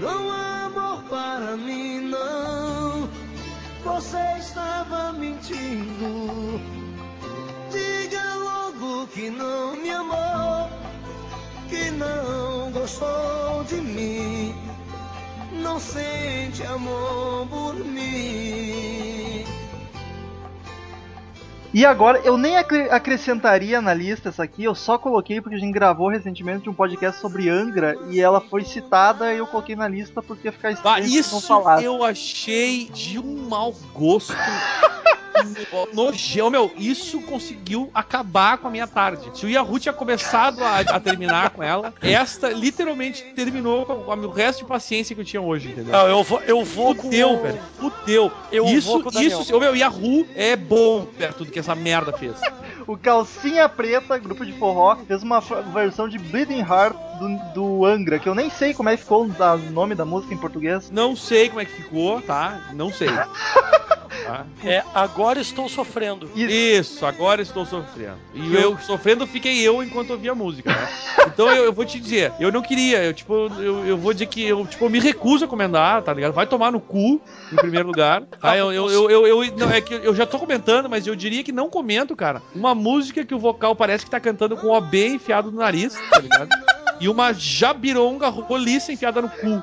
Não há amor para mim, não. Você estava mentindo. Diga logo que não me amou, que não gostou de mim. Não sente amor por mim. E agora, eu nem acre- acrescentaria na lista essa aqui, eu só coloquei porque a gente gravou recentemente um podcast sobre Angra e ela foi citada e eu coloquei na lista porque ia ficar Ah, estranho se não isso falasse. eu achei de um mau gosto. Nojão, meu, isso conseguiu acabar com a minha tarde. Se o Yahoo tinha começado a, a terminar com ela, esta literalmente terminou com, com o resto de paciência que eu tinha hoje, entendeu? Ah, eu vou, eu vou com. Fudeu, o- velho. Fudeu. Eu isso, vou com o Daniel. isso, meu, Yahoo é bom perto do que essa merda fez. O Calcinha Preta, grupo de forró, fez uma versão de Bleeding Heart do, do Angra, que eu nem sei como é que ficou o nome da música em português. Não sei como é que ficou, tá? Não sei. Tá? É, agora estou sofrendo. Isso. Agora estou sofrendo. E eu, sofrendo fiquei eu enquanto ouvia a música, né? Então eu, eu vou te dizer, eu não queria, eu tipo, eu, eu vou dizer que eu, tipo, eu me recuso a comentar, tá ligado? Vai tomar no cu, em primeiro lugar. Tá? Eu, eu, eu, eu, eu- não, é que eu já tô comentando, mas eu diria que não comento, cara. Uma música que o vocal parece que tá cantando com o OB enfiado no nariz, tá ligado? E uma jabironga roliça enfiada no cu.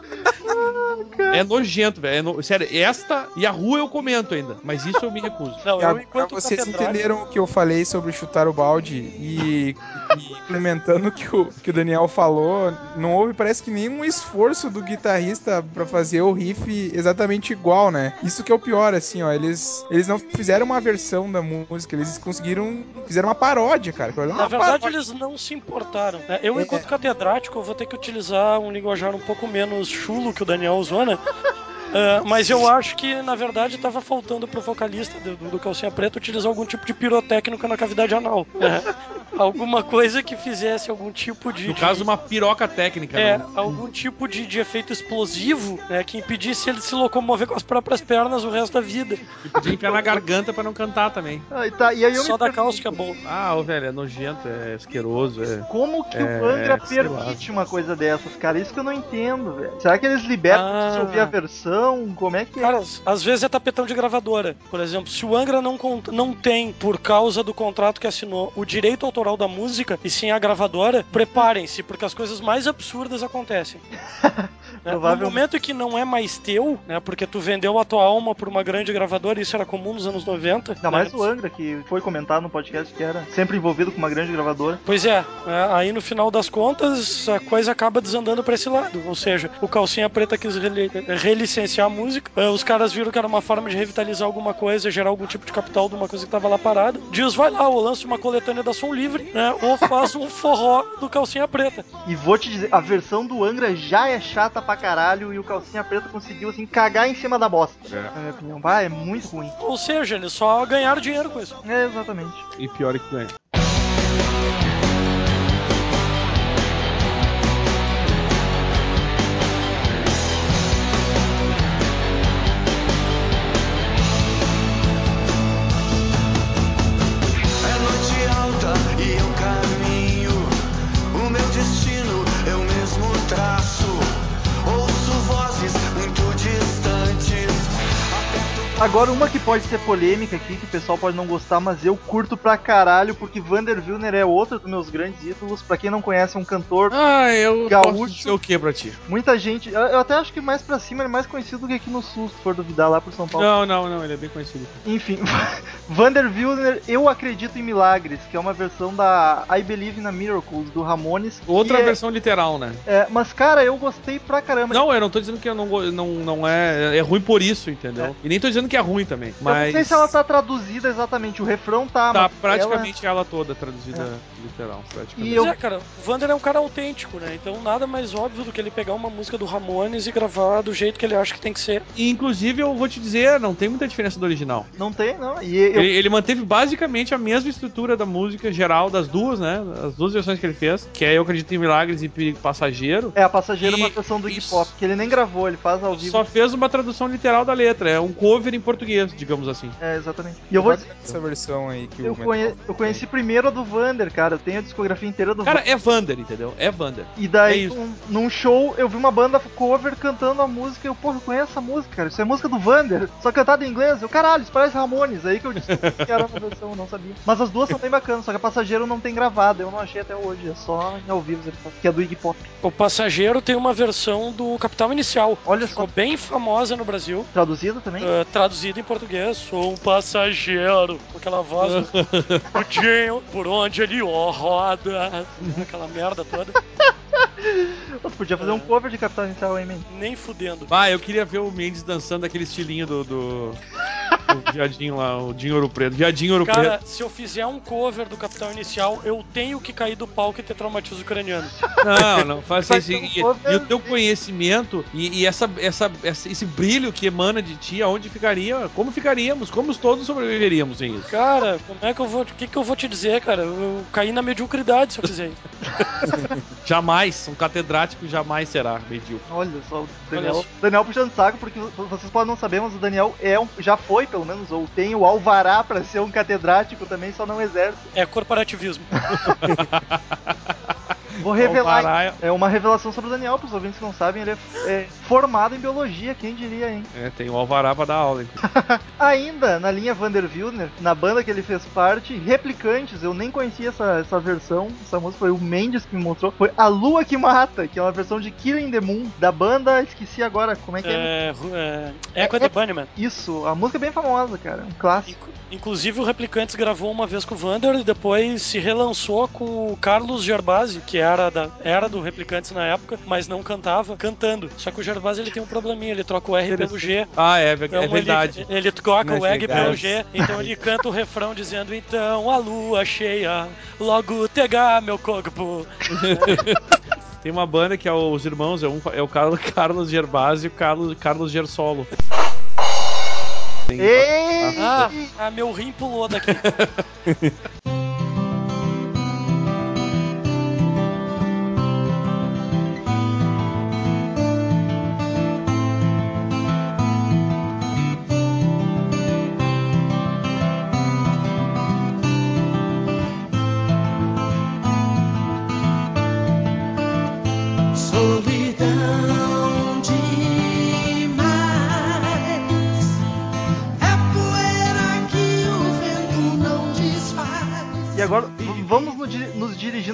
É nojento, velho. É no- Sério, esta e a rua eu comento ainda, mas isso eu me recuso. Não, eu enquanto vocês catedrático- entenderam o que eu falei sobre chutar o balde e, e implementando o que o que o Daniel falou, não houve, parece que nenhum esforço do guitarrista pra fazer o riff exatamente igual, né? Isso que é o pior, assim, ó, eles, eles não fizeram uma versão da música, eles conseguiram, fizeram uma paródia, cara. é Na verdade, paródia. eles não se importaram. né? Eu, É. enquanto catedrático, eu vou ter que utilizar um linguajar um pouco menos chulo que o Daniel usou, Ah, mas eu acho que, na verdade, tava faltando pro vocalista do, do Calcinha Preta utilizar algum tipo de pirotécnica na cavidade anal. É. alguma coisa que fizesse algum tipo de. No de- caso, uma piroca técnica. É, né? algum tipo de, de efeito explosivo, né? Que impedisse ele de se locomover com as próprias pernas o resto da vida. E podia enfiar na garganta pra não cantar também. Ah, e tá, e aí eu Só da pergunto, cáustica é bom. Ah, ô, velho, é nojento, é asqueroso, é... Como que É, o Angra sei lá. permite uma coisa dessas, cara? Isso que eu não entendo, velho. Será que eles libertam Ah. se ouvir a versão? Como é que é? Cara, às- às vezes é tapetão de gravadora. Por exemplo, se o Angra não, não tem, por causa do contrato que assinou, o direito autoral da música, e sim a gravadora, preparem-se, porque as coisas mais absurdas acontecem. Né? No momento em que não é mais teu, né? Porque tu vendeu a tua alma por uma grande gravadora, isso era comum nos anos 90. Ainda né? mais o Angra, que foi comentado no podcast que era sempre envolvido com uma grande gravadora. Pois é, né, aí no final das contas a coisa acaba desandando pra esse lado. Ou seja, o Calcinha Preta quis reli- relicenciar a música, eh, os caras viram que era uma forma de revitalizar alguma coisa, gerar algum tipo de capital de uma coisa que tava lá parada. Diz, vai lá, ou lança uma coletânea da Som Livre, né? Ou faz um forró do Calcinha Preta. E vou te dizer, a versão do Angra já é chata pra caralho e o Calcinha Preta conseguiu, assim, cagar em cima da bosta. Na minha opinião. Bah, é muito ruim. Ou seja, eles só ganharam dinheiro com isso. É, exatamente. E pior é que ganha. Agora, uma que pode ser polêmica aqui, que o pessoal pode não gostar, mas eu curto pra caralho, porque Vander Wilner é outro dos meus grandes ídolos. Pra quem não conhece, é um cantor. Ah, eu Gaúcho. o que pra ti? Muita gente. Eu, até acho que mais pra cima ele é mais conhecido do que aqui no sul, se for duvidar lá por São Paulo. Não, não, não, ele é bem conhecido. Enfim, Vander Wilner, Eu Acredito em Milagres, que é uma versão da I Believe in a Miracles, do Ramones. Outra é- versão literal, né? é, mas, cara, eu gostei pra caramba. Não, eu não tô dizendo que eu não, não, não é. É ruim por isso, entendeu? E nem tô dizendo que é ruim também. Eu Mas. não sei se ela tá traduzida exatamente, o refrão tá, Tá praticamente ela, toda traduzida literal. Praticamente. E eu- Pois é, cara, o Vander é um cara autêntico, né? Então nada mais óbvio do que ele pegar uma música do Ramones e gravar do jeito que ele acha que tem que ser. E, inclusive, eu vou te dizer, não tem muita diferença do original. ela não tem, não. E eu, Ele, ele manteve basicamente a mesma estrutura da música geral das duas, né? As duas versões que ele fez, que é Eu Acredito em Milagres e Perigo Passageiro. é, a passageira é uma E- versão do isso. Pop, que ele nem gravou, ele faz ao vivo. Só fez uma tradução literal da letra, é um cover em português, digamos assim. É, exatamente. E eu vou Essa versão aí que eu, o conhe- eu conheci primeiro a do Vander, cara. Eu tenho a discografia inteira do Cara, Vander. é Vander, entendeu? É Vander. E daí, é isso. num, show, eu vi uma banda cover cantando a música. e Eu, porra, eu conheço essa música, cara. Isso é música do Vander. Só cantada em inglês. Eu, caralho, isso parece Ramones. Aí que eu disse que era uma versão, eu não sabia. Mas as duas são bem bacanas, só que a passageiro não tem gravada. Eu não achei até hoje. É só em ao vivo, que é do Iggy Pop. O Passageiro tem uma versão do Capital Inicial. Olha Ficou só, bem famosa no Brasil. traduzida também. Uh, traduzida em português, sou um passageiro, com aquela voz do do Dinho, por onde ele roda, aquela merda toda, podia fazer um cover de Capitão Inicial, hein, man? nem fudendo. Ah, eu queria ver o Mendes dançando aquele estilinho do. do... do viadinho lá, o Dinho Ouro Preto. Viadinho Ouro Cara, Preto. se eu fizer um cover do Capitão Inicial, eu tenho que cair do palco e ter traumatismo ucraniano. Não, não faça Vai isso. um E, e o teu conhecimento e, e essa, essa, essa- esse brilho que emana de ti, aonde ficaria? Como ficaríamos? Como todos sobreviveríamos sem isso? Cara, como é que eu vou. O que, que eu vou te dizer, cara? Eu, eu caí na mediocridade se eu fizer isso. Jamais, um catedrático jamais será medíocre. Olha só, o Daniel, Olha só. Daniel puxando saco, porque vocês podem não saber, mas o Daniel é um, já foi, pelo menos, ou tem o alvará pra ser um catedrático também, só não exerce. É corporativismo. Vou revelar. Alvará- É uma revelação sobre o Daniel, pros ouvintes que não sabem, ele é, é formado em biologia, quem diria, hein? É, tem o Alvará pra dar aula. Ainda na linha Vander Wilner, na banda que ele fez parte, Replicantes, eu nem conhecia essa, essa versão, essa música foi o Mendes que me mostrou, foi A Lua que Mata, que é uma versão de Killing the Moon, da banda, esqueci agora como é que é. É, é, Echo and the Bunnyman. Isso, a música é bem famosa, cara, um clássico. Inc- Inclusive o Replicantes gravou uma vez com o Vander e depois se relançou com o Carlos Gerbasi, que era, da, era do Replicantes na época, mas não cantava, cantando. Só que o Gerbasi ele tem um probleminha, ele troca o R pelo G. Ah, é, é Então, verdade. Ele, ele troca é o egg verdade. pelo G, então ele canta o refrão dizendo: Então a lua cheia, logo pegar meu corpo. Tem uma banda que é os irmãos, é, um, é o Carlos, Carlos Gerbasi e o Carlos, Carlos Gersolo. Tem-! Ah, ah, meu rim pulou daqui.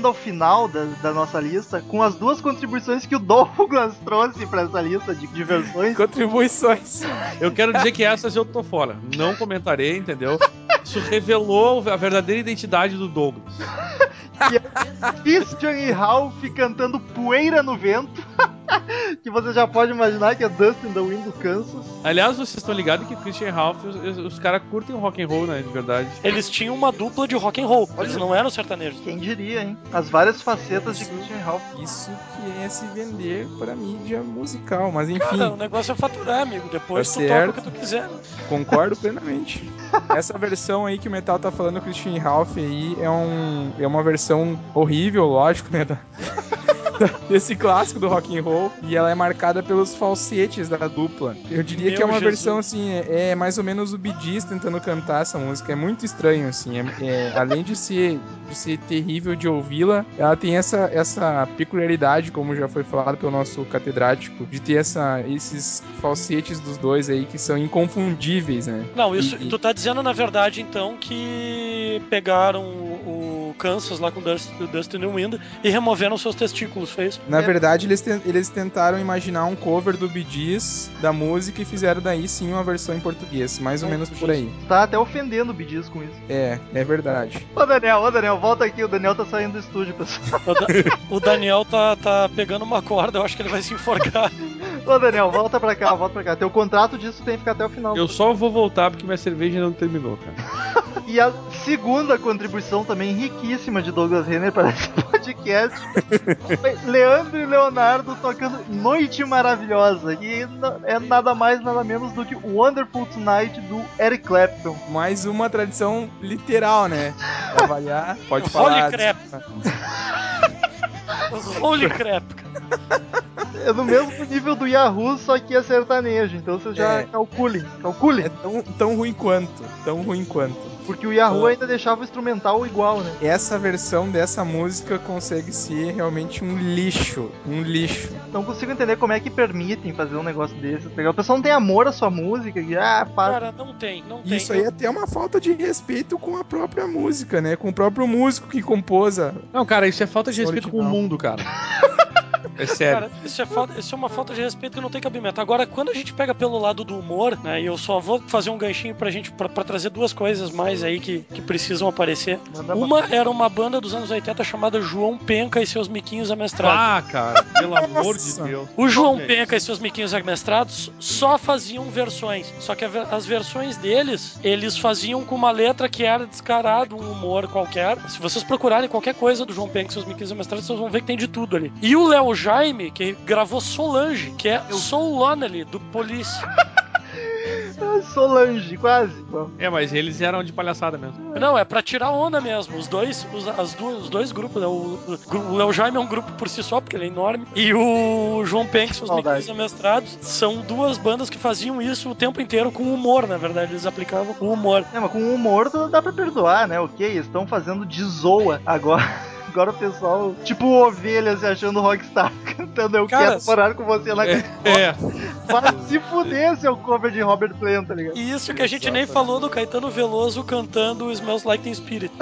ao final da, da nossa lista com as duas contribuições que o Douglas trouxe pra essa lista de, de versões. Contribuições. Eu quero dizer que essas eu tô fora. Não comentarei, entendeu? Isso revelou a verdadeira identidade do Douglas. Christian e Ralph cantando Poeira no Vento. que você já pode imaginar que é Dust in the Wind do Kansas. Aliás, vocês estão ligados que Christian Ralph, os, os caras curtem o rock and roll, né? De verdade. Eles tinham uma dupla de rock and roll, eles não eram sertanejos. Quem diria, hein? As várias facetas de Christian Ralph. Isso que é se vender pra mídia musical. Mas enfim, Cara, o negócio é faturar, amigo. Depois Tá tu certo. toca o que tu quiser. né? concordo plenamente. Essa versão aí que o Metal tá falando, Christian Ralph aí, é, um, é uma versão horrível, lógico, né? da- desse clássico do rock and roll e ela é marcada pelos falsetes da dupla. Eu diria Meu que é uma Jesus. versão assim, é, é mais ou menos o Bee Gees tentando cantar essa música. É muito estranho assim, é- é- além de ser de ser terrível de ouvi-la, ela tem essa essa peculiaridade, como já foi falado pelo nosso catedrático, de ter essa esses falsetes dos dois aí que são inconfundíveis, né? Não, isso, E- tu tá dizendo na verdade então que pegaram o, o Kansas lá com o Dust, Dust in the Wind e removeram seus testículos, fez? Na É. verdade, eles, ten- eles tentaram imaginar um cover do Bee Gees da música e fizeram daí sim uma versão em português, mais ou Ai, menos por aí. Tá até ofendendo o Bidiz com isso. É, é verdade. Ô Daniel, ô Daniel, volta aqui. O Daniel tá saindo do estúdio, pessoal. O, Da- o Daniel tá, tá pegando uma corda, eu acho que ele vai se enforcar. Ô Daniel, volta pra cá, volta pra cá. Teu contrato disso tem que ficar até o final. Eu só vou voltar porque minha cerveja não terminou, cara. E a segunda contribuição também riquíssima de Douglas Renner para esse podcast foi Leandro e Leonardo tocando Noite Maravilhosa, que n- é nada mais nada menos do que Wonderful Tonight do Eric Clapton. Mais uma tradição literal, né? Avaliar, pode Holy falar. crap. Holy crap. É no mesmo nível do Yahoo, só que é sertanejo. Então vocês já É. calculem, calculem. É tão, tão ruim quanto, tão ruim quanto. Porque o Yahoo ainda deixava o instrumental igual, né? Essa versão dessa música consegue ser realmente um lixo, um lixo. Não consigo entender como é que permitem fazer um negócio desse. tá ligado? O pessoal não tem amor à sua música. que, Ah, pá. Cara, não tem, não tem. Isso aí é até uma falta de respeito com a própria música, né? Com o próprio músico que compôs a, Não, cara, isso é falta de respeito com o. mundo, cara. É sério. Cara, isso é, falta, isso é uma falta de respeito que não tem cabimento. Agora, quando a gente pega pelo lado do humor, né, e eu só vou fazer um ganchinho pra gente, pra, pra trazer duas coisas mais aí que, que precisam aparecer. Manda Uma era uma banda dos anos 80 chamada João Penca e seus miquinhos amestrados. Ah, cara, pelo amor de. Deus. O João Penca e seus miquinhos amestrados só faziam versões. Só que as versões deles, eles faziam com uma letra que era descarado, um humor qualquer. Se vocês procurarem qualquer coisa do João Penca e seus miquinhos amestrados, vocês vão ver que tem de tudo ali. E o Léo Jaime, que gravou Solange, que é Soul Lonely, do Police. Solange, quase. É, mas eles eram de palhaçada mesmo. Não, é pra tirar onda mesmo. Os dois, os, as duas, os dois grupos, né? O, o- Léo Jaime é um grupo por si só, porque ele é enorme. E o João Penck, seus Saudade. miquinhos amestrados, são duas bandas que faziam isso o tempo inteiro com humor, na verdade. Eles aplicavam o humor. É, mas com humor dá pra perdoar, né? Ok, estão fazendo de zoa agora. Agora o pessoal, tipo ovelhas se achando rockstar, cantando Eu Cara, quero morar com você na É, é. Vai se fuder, seu cover de Robert Plant, tá ligado? E isso que a gente nem falou do Caetano Veloso cantando Smells Like Teen Spirit.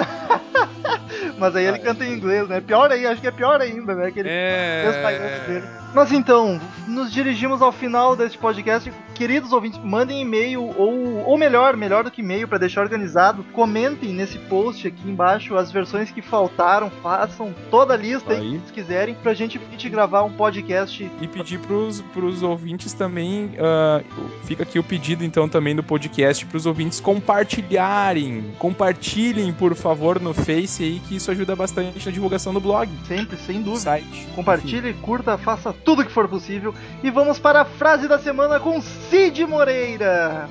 Mas aí ele canta em inglês, né? Pior aí, acho que é pior ainda, né? Que ele fez É. dele. Mas então, nos dirigimos ao final deste podcast. Queridos ouvintes, mandem e-mail, ou, ou melhor, melhor do que e-mail, para deixar organizado. Comentem nesse post aqui embaixo as versões que faltaram. Façam toda a lista aí, Aí. que vocês quiserem, pra gente, a gente gravar um podcast. E pedir pros, pros ouvintes também, ah, fica aqui o pedido então também do podcast pros ouvintes compartilharem. Compartilhem, por favor, no Face aí, que isso ajuda bastante na divulgação do blog, Sempre, sem dúvida. site. Compartilhe, curta, faça tudo que for possível. E vamos para a frase da semana com Cid Moreira.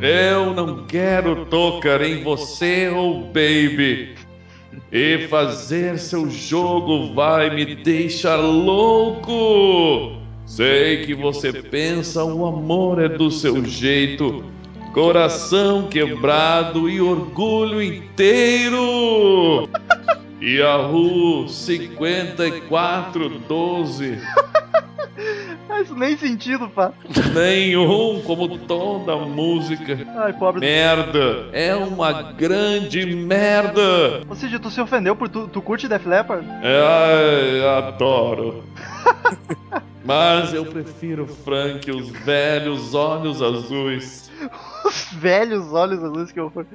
Eu não quero tocar em você, oh baby. E fazer seu jogo vai me deixar louco. Sei que você pensa o amor é do seu jeito. Coração quebrado e orgulho inteiro. Yahoo 5412. Faz nem sentido, pá. Nenhum, como toda música. Ai, pobre. Merda. É uma grande merda. Ou seja, tu se ofendeu por tu, tu curte Def Leppard? Ai, adoro. Mas eu prefiro Frank, os velhos olhos azuis. Os velhos olhos azuis que eu fui.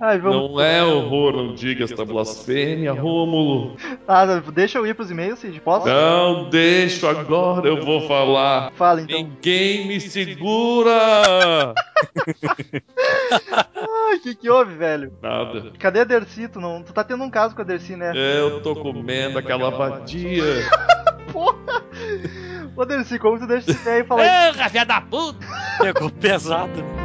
Ai, vamos. Não é horror, não diga esta blasfêmia, Rômulo. Ah, deixa eu ir pros e-mails, Cid. Posso? Não deixo agora, eu vou falar. Fala então. Ninguém me segura! Ai, que que houve, velho? Nada. Cadê a Dercy? Tu, não... tu tá tendo um caso com a Dercy, né? Eu tô comendo aquela vadia. Porra! Ô, Dercy, como tu deixa esse velho falar Porra, filha da puta! Pegou pesado.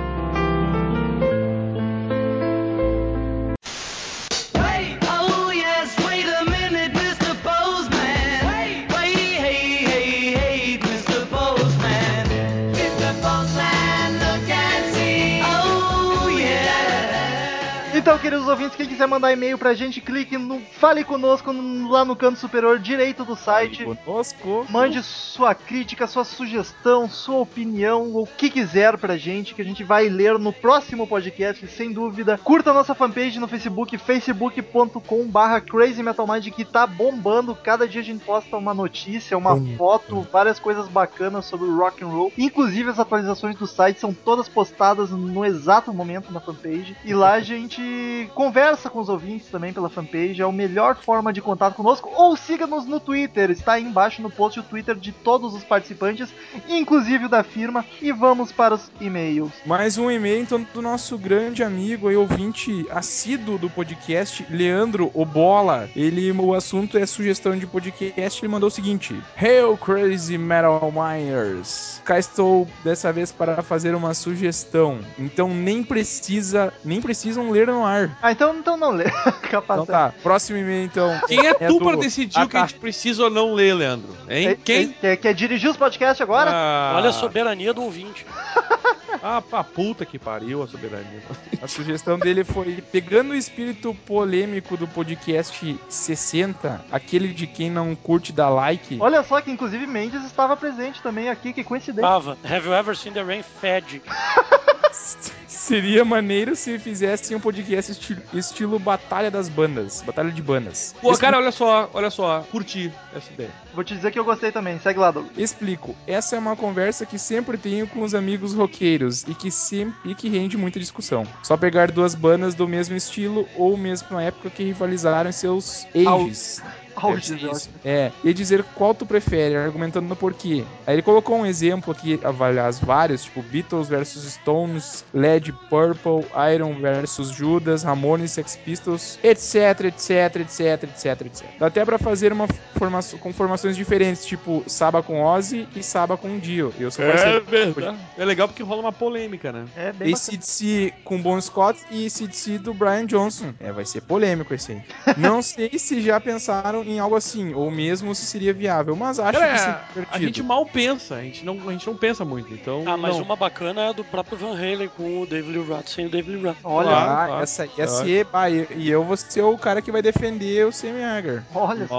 Então, queridos ouvintes, quem quiser mandar e-mail pra gente, clique no Fale Conosco no- lá no canto superior direito do site. Conosco. Mande sua crítica, sua sugestão, sua opinião, o que quiser pra gente, que a gente vai ler no próximo podcast, sem dúvida. Curta a nossa fanpage no Facebook, facebook.com barra crazymetalmind, que tá bombando. Cada dia a gente posta uma notícia, uma foto, várias coisas bacanas sobre o rock and roll. Inclusive as atualizações do site são todas postadas no exato momento na fanpage. E lá a gente conversa com os ouvintes também pela fanpage, é a melhor forma de contato conosco. Ou siga-nos no Twitter, está aí embaixo no post o Twitter de todos os participantes, inclusive o da firma. E vamos para os e-mails. Mais um e-mail então do nosso grande amigo e ouvinte assíduo do podcast, Leandro Obola. Ele, o assunto é sugestão de podcast. Ele mandou o seguinte: Hail Crazy Metal Miners. Cá estou dessa vez para fazer uma sugestão. Então nem precisa, nem precisam ler no ar. Ah, então, então não lê. Capaz. Então tá, próximo e-mail então. Quem é tu do pra decidir o que a gente precisa ou não ler, Leandro? Hein? Quem? Quer, quer dirigir os podcasts agora? Ah, Olha a soberania do ouvinte. Ah, pra puta que pariu a soberania. A sugestão dele foi pegando o espírito polêmico do podcast 60, aquele de quem não curte dar like. Olha só que inclusive Mendes estava presente também aqui, que coincidência. Tava. Have you ever seen the rain fed? Seria maneiro se fizessem um podcast esti- estilo Batalha das Bandas, Batalha de Bandas. Pô, Expli- cara, olha só, olha só, curti essa ideia. Vou te dizer que eu gostei também. Segue lá, Douglas. Explico. Essa é uma conversa que sempre tenho com os amigos roqueiros e que sempre e que rende muita discussão. Só pegar duas bandas do mesmo estilo ou mesma época que rivalizaram em seus ages. Auge. É, e dizer qual tu prefere, argumentando no porquê. Aí ele colocou um exemplo aqui, aliás, vários, tipo Beatles versus Stones, Led Purple, Iron versus Judas, Ramones, Sex Pistols, etc, etc, etc, etc, etc. Dá até pra fazer uma formação com formações diferentes, tipo Saba com Ozzy e Saba com Dio. Eu sou parceiro. verdade. É legal porque rola uma polêmica, né? É bem. ACDC com Bon Scott e ACDC do Brian Johnson. É, vai ser polêmico esse aí. Não sei se já pensaram em algo assim, ou mesmo se seria viável, mas acho que Cara, seria a gente mal pensa, a gente não, a gente não pensa muito, então. Ah, mas não. uma bacana é a do próprio Van Halen com o David Lee Roth sem o David Lee Roth. Olha, Claro, Ah, claro. essa ia ser. bah, e e eu vou ser o cara que vai defender o Sammy Hagar. olha só.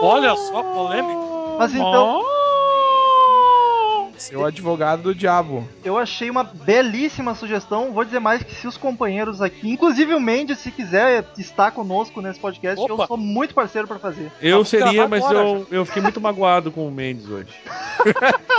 Oh, Olha só, polêmico. Mas então- Ser o advogado do diabo. Eu achei uma belíssima sugestão. Vou dizer mais que se os companheiros aqui, inclusive o Mendes, se quiser estar conosco nesse podcast, Opa. eu sou muito parceiro pra fazer. Eu Vamos seria, mas agora, eu, eu fiquei muito magoado com o Mendes hoje.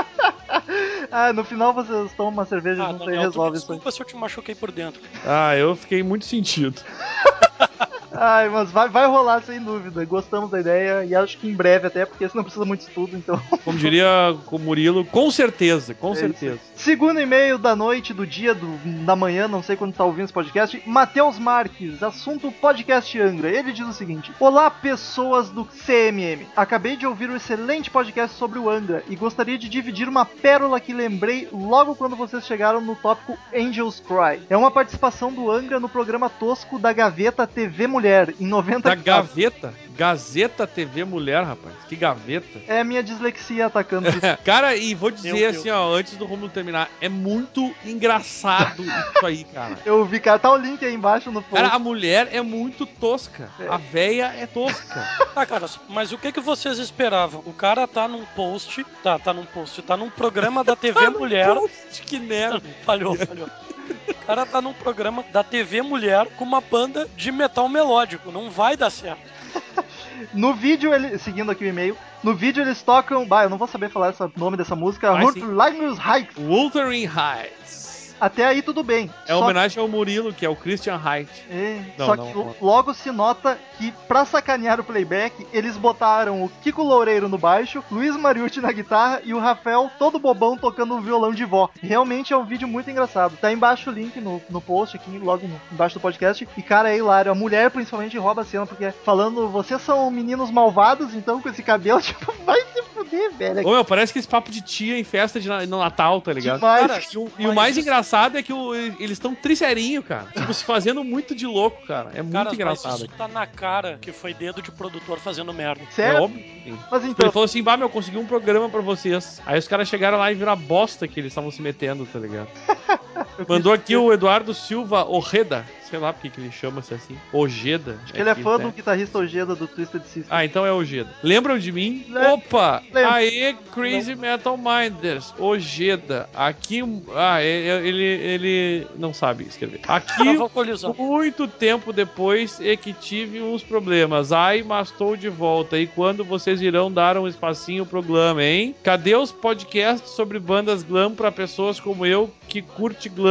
Ah, no final vocês tomam uma cerveja Ah, junto aí e Daniel, me resolve isso aí. desculpa se eu te machuquei por dentro. Ah, eu fiquei muito sentido. Ai, mas vai, vai rolar sem dúvida. Gostamos da ideia e acho que em breve até, porque senão precisa muito estudo, então. Como diria o Murilo, com certeza, com É certeza. Segundo e-mail da noite, do dia, do, da manhã, não sei quando tá ouvindo esse podcast, Matheus Marques, assunto podcast Angra. Ele diz o seguinte: Olá, pessoas do CMM. Acabei de ouvir um excelente podcast sobre o Angra e gostaria de dividir uma pérola que lembrei logo quando vocês chegaram no tópico Angels Cry. É uma participação do Angra no programa tosco da Gaveta TV Mulher. Mulher, em 90 Da gaveta. Gazeta TV Mulher, rapaz. Que gaveta. É a minha dislexia atacando. Cara, e vou dizer Meu assim, ó, antes do Romulo terminar, é muito engraçado isso aí, cara. Eu vi, cara, tá o link aí embaixo no post. Cara, a mulher é muito tosca. A véia é tosca. Tá, cara, mas o que que vocês esperavam? O cara tá num post, tá, tá num post, tá num programa da TV Mulher. que merda. Falhou, falhou. O cara tá num programa da TV Mulher com uma banda de metal melódico. Não vai dar certo. No vídeo, ele, seguindo aqui o e-mail, no vídeo eles tocam. Bah, eu não vou saber falar o nome dessa música. Hurtlingus Hike. Wuthering Heights. Até aí tudo bem. É homenagem ao Murilo, que é o Christian Height. É, Não, só não, que não. logo se nota que, pra sacanear o playback, eles botaram o Kiko Loureiro no baixo, Luiz Mariucci na guitarra e o Rafael todo bobão tocando um violão de vó. Realmente é um vídeo muito engraçado. Tá embaixo o link no, no post aqui, logo no- embaixo do podcast. E cara, é hilário. A mulher principalmente rouba a cena, porque falando, vocês são meninos malvados, então com esse cabelo, tipo, vai se fuder, velho. Ô, meu, parece que esse papo de tia em festa de na- no Natal, tá ligado? Demais. Cara, e o, e o mais isso- engraçado é que o- eles estão trisserinho, cara. Tipo, se fazendo muito de louco, cara. É muito Cara, mas engraçado. isso tá na cara que foi dedo de produtor fazendo merda. É Sério? óbvio. Sim. Mas Ele então, falou assim, bah, meu, eu consegui um programa pra vocês. Aí os caras chegaram lá e viram a bosta que eles estavam se metendo, tá ligado? Mandou aqui o Eduardo Silva Ojeda. Sei lá porque que ele chama-se assim. Ojeda. acho que ele é fã né? do guitarrista Ojeda do Twisted Sister. Ah, então é Ojeda. Lembram de mim? Le- Opa! Aê, Crazy Metal Minders. Ojeda. Aqui. Ah, é- é- ele, ele não sabe escrever. Aqui. Muito tempo depois é que tive uns problemas. Ai, mas estou de volta. E quando vocês irão dar um espacinho pro glam, hein? Cadê os podcasts sobre bandas glam pra pessoas como eu que curte glam?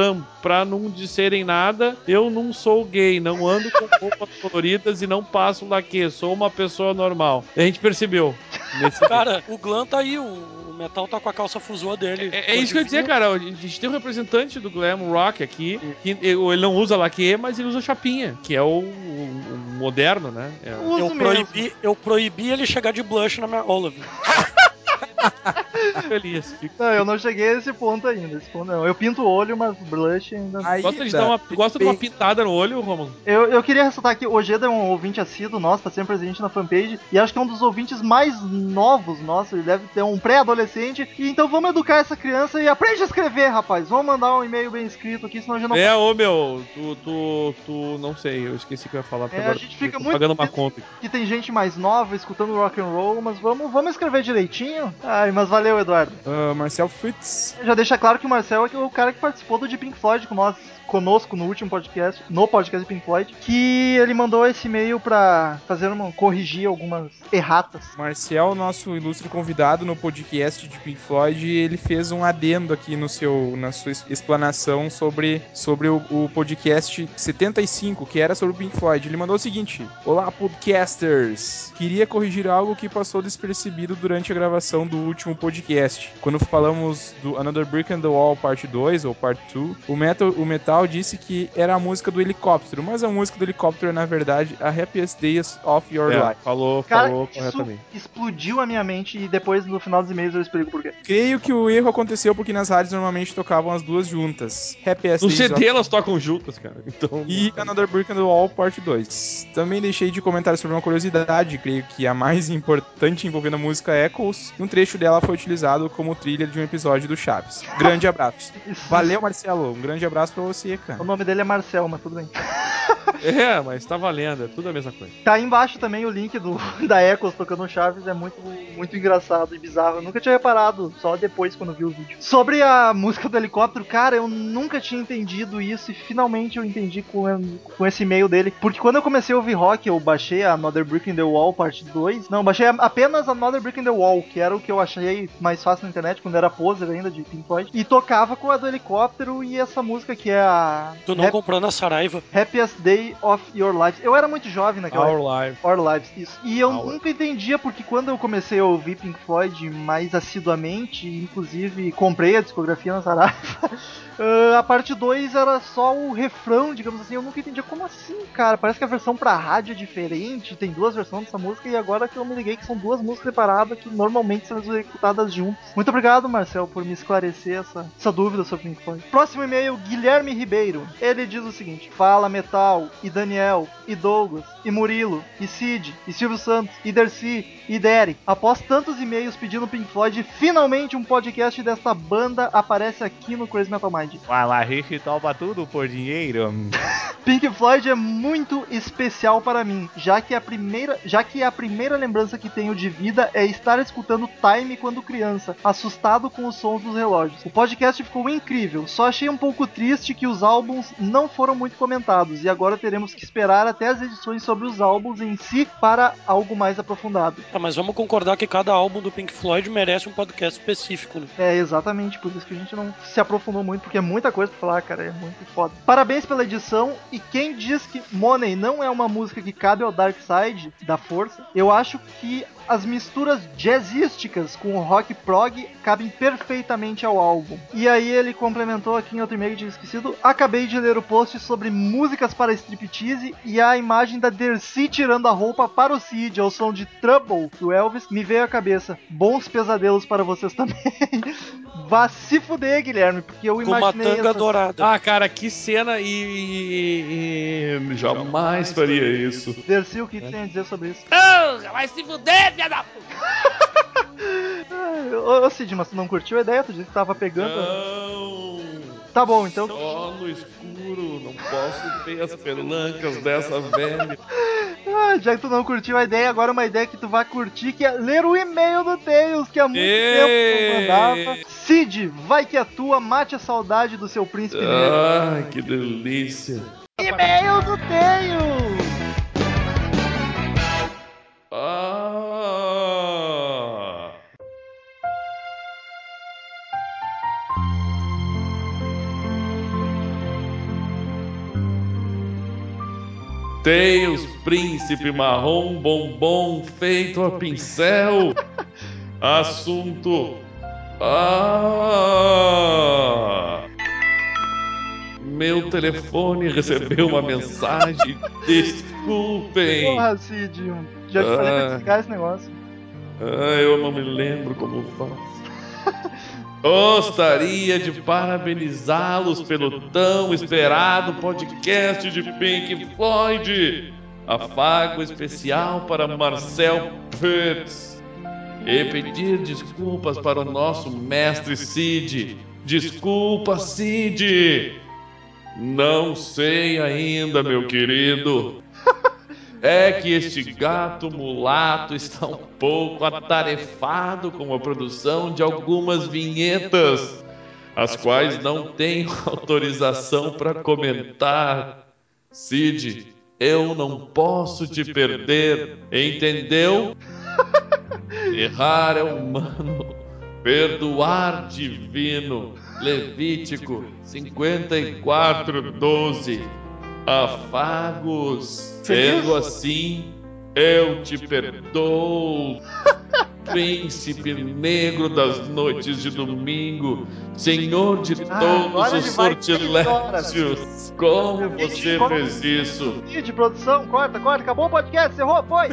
Pra não disserem nada, eu não sou gay, não ando com roupas coloridas e não passo laque. Sou uma pessoa normal. A gente percebeu. Nesse Cara, o Glam tá aí, o, Metal tá com a calça fusua dele. é, é isso que eu ia dizer, cara. A gente tem um representante do glam rock aqui, que ele não usa laque, mas ele usa chapinha, que é o, o- o moderno, né? É. Eu mesmo. proibi, eu proibi ele chegar de blush na minha viu? feliz. Fico- Não, eu não cheguei a esse ponto ainda. Esse ponto não. Eu pinto o olho, mas blush ainda. Aí, Gosta de dar uma, tu gosta de uma pintada no olho, Romulo? Eu, eu queria ressaltar que o Ojeda é um ouvinte assíduo nosso, tá sempre presente na fanpage, e acho que é um dos ouvintes mais novos nossos, ele deve ter um pré-adolescente, e então vamos educar essa criança e aprende a escrever, rapaz. Vamos mandar um e-mail bem escrito aqui, senão já não É, ô meu, tu, tu, tu, não sei, eu esqueci o que eu ia falar. porque É, a agora gente eu fica muito pagando uma feliz. conta. que tem gente mais nova escutando rock and roll, mas vamos, vamos escrever direitinho. Ai, mas valeu, Eduardo. Ah, Marcel Fritz. Já deixa claro que o Marcel é o cara que participou do de Pink Floyd com nós, conosco no último podcast, no podcast de Pink Floyd, que ele mandou esse e-mail pra fazer uma corrigir algumas erratas. Marcel, nosso ilustre convidado no podcast de Pink Floyd, ele fez um adendo aqui no seu, na sua explanação sobre, sobre o, o podcast 75, que era sobre o Pink Floyd. Ele mandou o seguinte: Olá, podcasters! Queria corrigir algo que passou despercebido durante a gravação do último podcast. Quando falamos do Another Brick in the Wall Parte 2 ou Parte 2, o Metal, o Metal disse que era a música do helicóptero, mas a música do helicóptero é, na verdade, a Happiest Days of Your É, Life. falou, Cara, falou isso corretamente. explodiu a minha mente e depois no final dos e-mails eu explico por quê. Creio que o erro aconteceu porque nas rádios normalmente tocavam as duas juntas. Happy No CD elas tocam juntas, cara. Então. e Another Brick in the Wall Parte 2. Também deixei de comentar sobre uma curiosidade, creio que a mais importante envolvendo a música Echoes, um trecho dela foi utilizado como trilha de um episódio do Chaves. Grande abraço. Valeu, Marcelo. Um grande abraço pra você, cara. O nome dele é Marcel, mas tudo bem. É, mas tá valendo, é tudo a mesma coisa. Tá aí embaixo também o link do, da Echoes tocando Chaves, é muito, muito engraçado e bizarro. Eu nunca tinha reparado, só depois quando vi o vídeo. Sobre a música do helicóptero, cara, eu nunca tinha entendido isso e finalmente eu entendi com, com esse e-mail dele. Porque quando eu comecei a ouvir rock, eu baixei a Another Brick in the Wall parte 2. Não, baixei apenas a Another Brick in the Wall, que era o que eu achei mais fácil na internet quando era poser ainda de Pink Floyd. E tocava com a do helicóptero e essa música que é a Tu não Hap- comprou na Saraiva. Happiest Day of Your Life. Eu era muito jovem naquela época. Our Life. Our Lives, isso. E eu Our. nunca entendia porque quando eu comecei a ouvir Pink Floyd mais assiduamente, inclusive comprei a discografia na Saraiva, ah, a parte 2 era só o refrão, digamos assim. Eu nunca entendia como assim, cara. Parece que a versão pra rádio é diferente, tem duas versões dessa música e agora que eu me liguei que são duas músicas separadas que normalmente são executadas juntas. Muito obrigado, Marcel, por me esclarecer essa, essa dúvida sobre Pink Floyd. Próximo e-mail, Guilherme Ribeiro. Ele diz o seguinte: Fala Metal, e Daniel, e Douglas, e Murilo, e Cid, e Silvio Santos, e Dercy, e Derek. Após tantos e-mails pedindo Pink Floyd, finalmente um podcast dessa banda aparece aqui no Crazy Metal Mind. Fala, a gente topa tudo por dinheiro. Pink Floyd é muito especial para mim, já que a primeira, já que a primeira lembrança que tenho de vida é estar escutando Time quando criança, assustado com os sons dos relógios. O podcast ficou incrível, só achei um pouco triste que os álbuns não foram muito comentados e agora teremos que esperar até as edições sobre os álbuns em si para algo mais aprofundado. Ah, mas vamos concordar que cada álbum do Pink Floyd merece um podcast específico, né? É exatamente por isso que a gente não se aprofundou muito, porque é muita coisa pra falar, cara, é muito foda. Parabéns pela edição e quem diz que Money não é uma música que cabe ao Dark Side da força, eu acho que as misturas jazzísticas com o rock prog cabem perfeitamente ao álbum. E aí ele complementou aqui em outro e-mail que tinha esquecido. Acabei de ler o post sobre músicas para striptease e a imagem da Dercy tirando a roupa para o Cid ao som de Trouble do Elvis me veio à cabeça. Bons pesadelos para vocês também. Vá se fuder, Guilherme, porque eu Com uma imaginei tanga essa- dourada. Ah, cara, que cena e. e- e- Jamais faria isso. Dercy, o que tu tem a dizer sobre isso? Não, vai se fuder, filha da puta! Ah, Ô, Cid, mas tu não curtiu a ideia? Tu disse que tava pegando. Não. Tá bom, então. Só no escuro, não posso ter as pelancas dessa velha. Ah, já que tu não curtiu a ideia, agora uma ideia que tu vai curtir, que é ler o e-mail do Tails, que há muito tempo não mandava. Cid, vai que é tua, mate a saudade do seu príncipe negro. Ai, que delícia. E-mail do Tails! Tails, príncipe marrom, bombom feito a pincel. Assunto. Ah. Meu telefone recebeu uma mensagem. Desculpem. Porra, Cid, já te falei pra desligar esse negócio. Ah, eu não me lembro como faço. Gostaria de parabenizá-los pelo tão esperado podcast de Pink Floyd. Afago especial para Marcel Pitts. E pedir desculpas para o nosso mestre Cid. Desculpa, Cid. Não sei ainda, meu querido. É que este gato mulato está um pouco atarefado com a produção de algumas vinhetas, as quais não tenho autorização para comentar. Cid, eu não posso te perder, entendeu? Errar é humano, perdoar divino. Levítico 54, 12. Afagos, sendo assim, eu te perdoo. Príncipe negro das noites de domingo, Senhor de Ah, todos agora os sortilégios, como você fez isso? Cid, produção, corta, corta, acabou o podcast, errou, foi!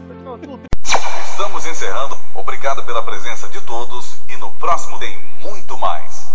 Estamos encerrando. Obrigado pela presença de todos e no próximo tem muito mais.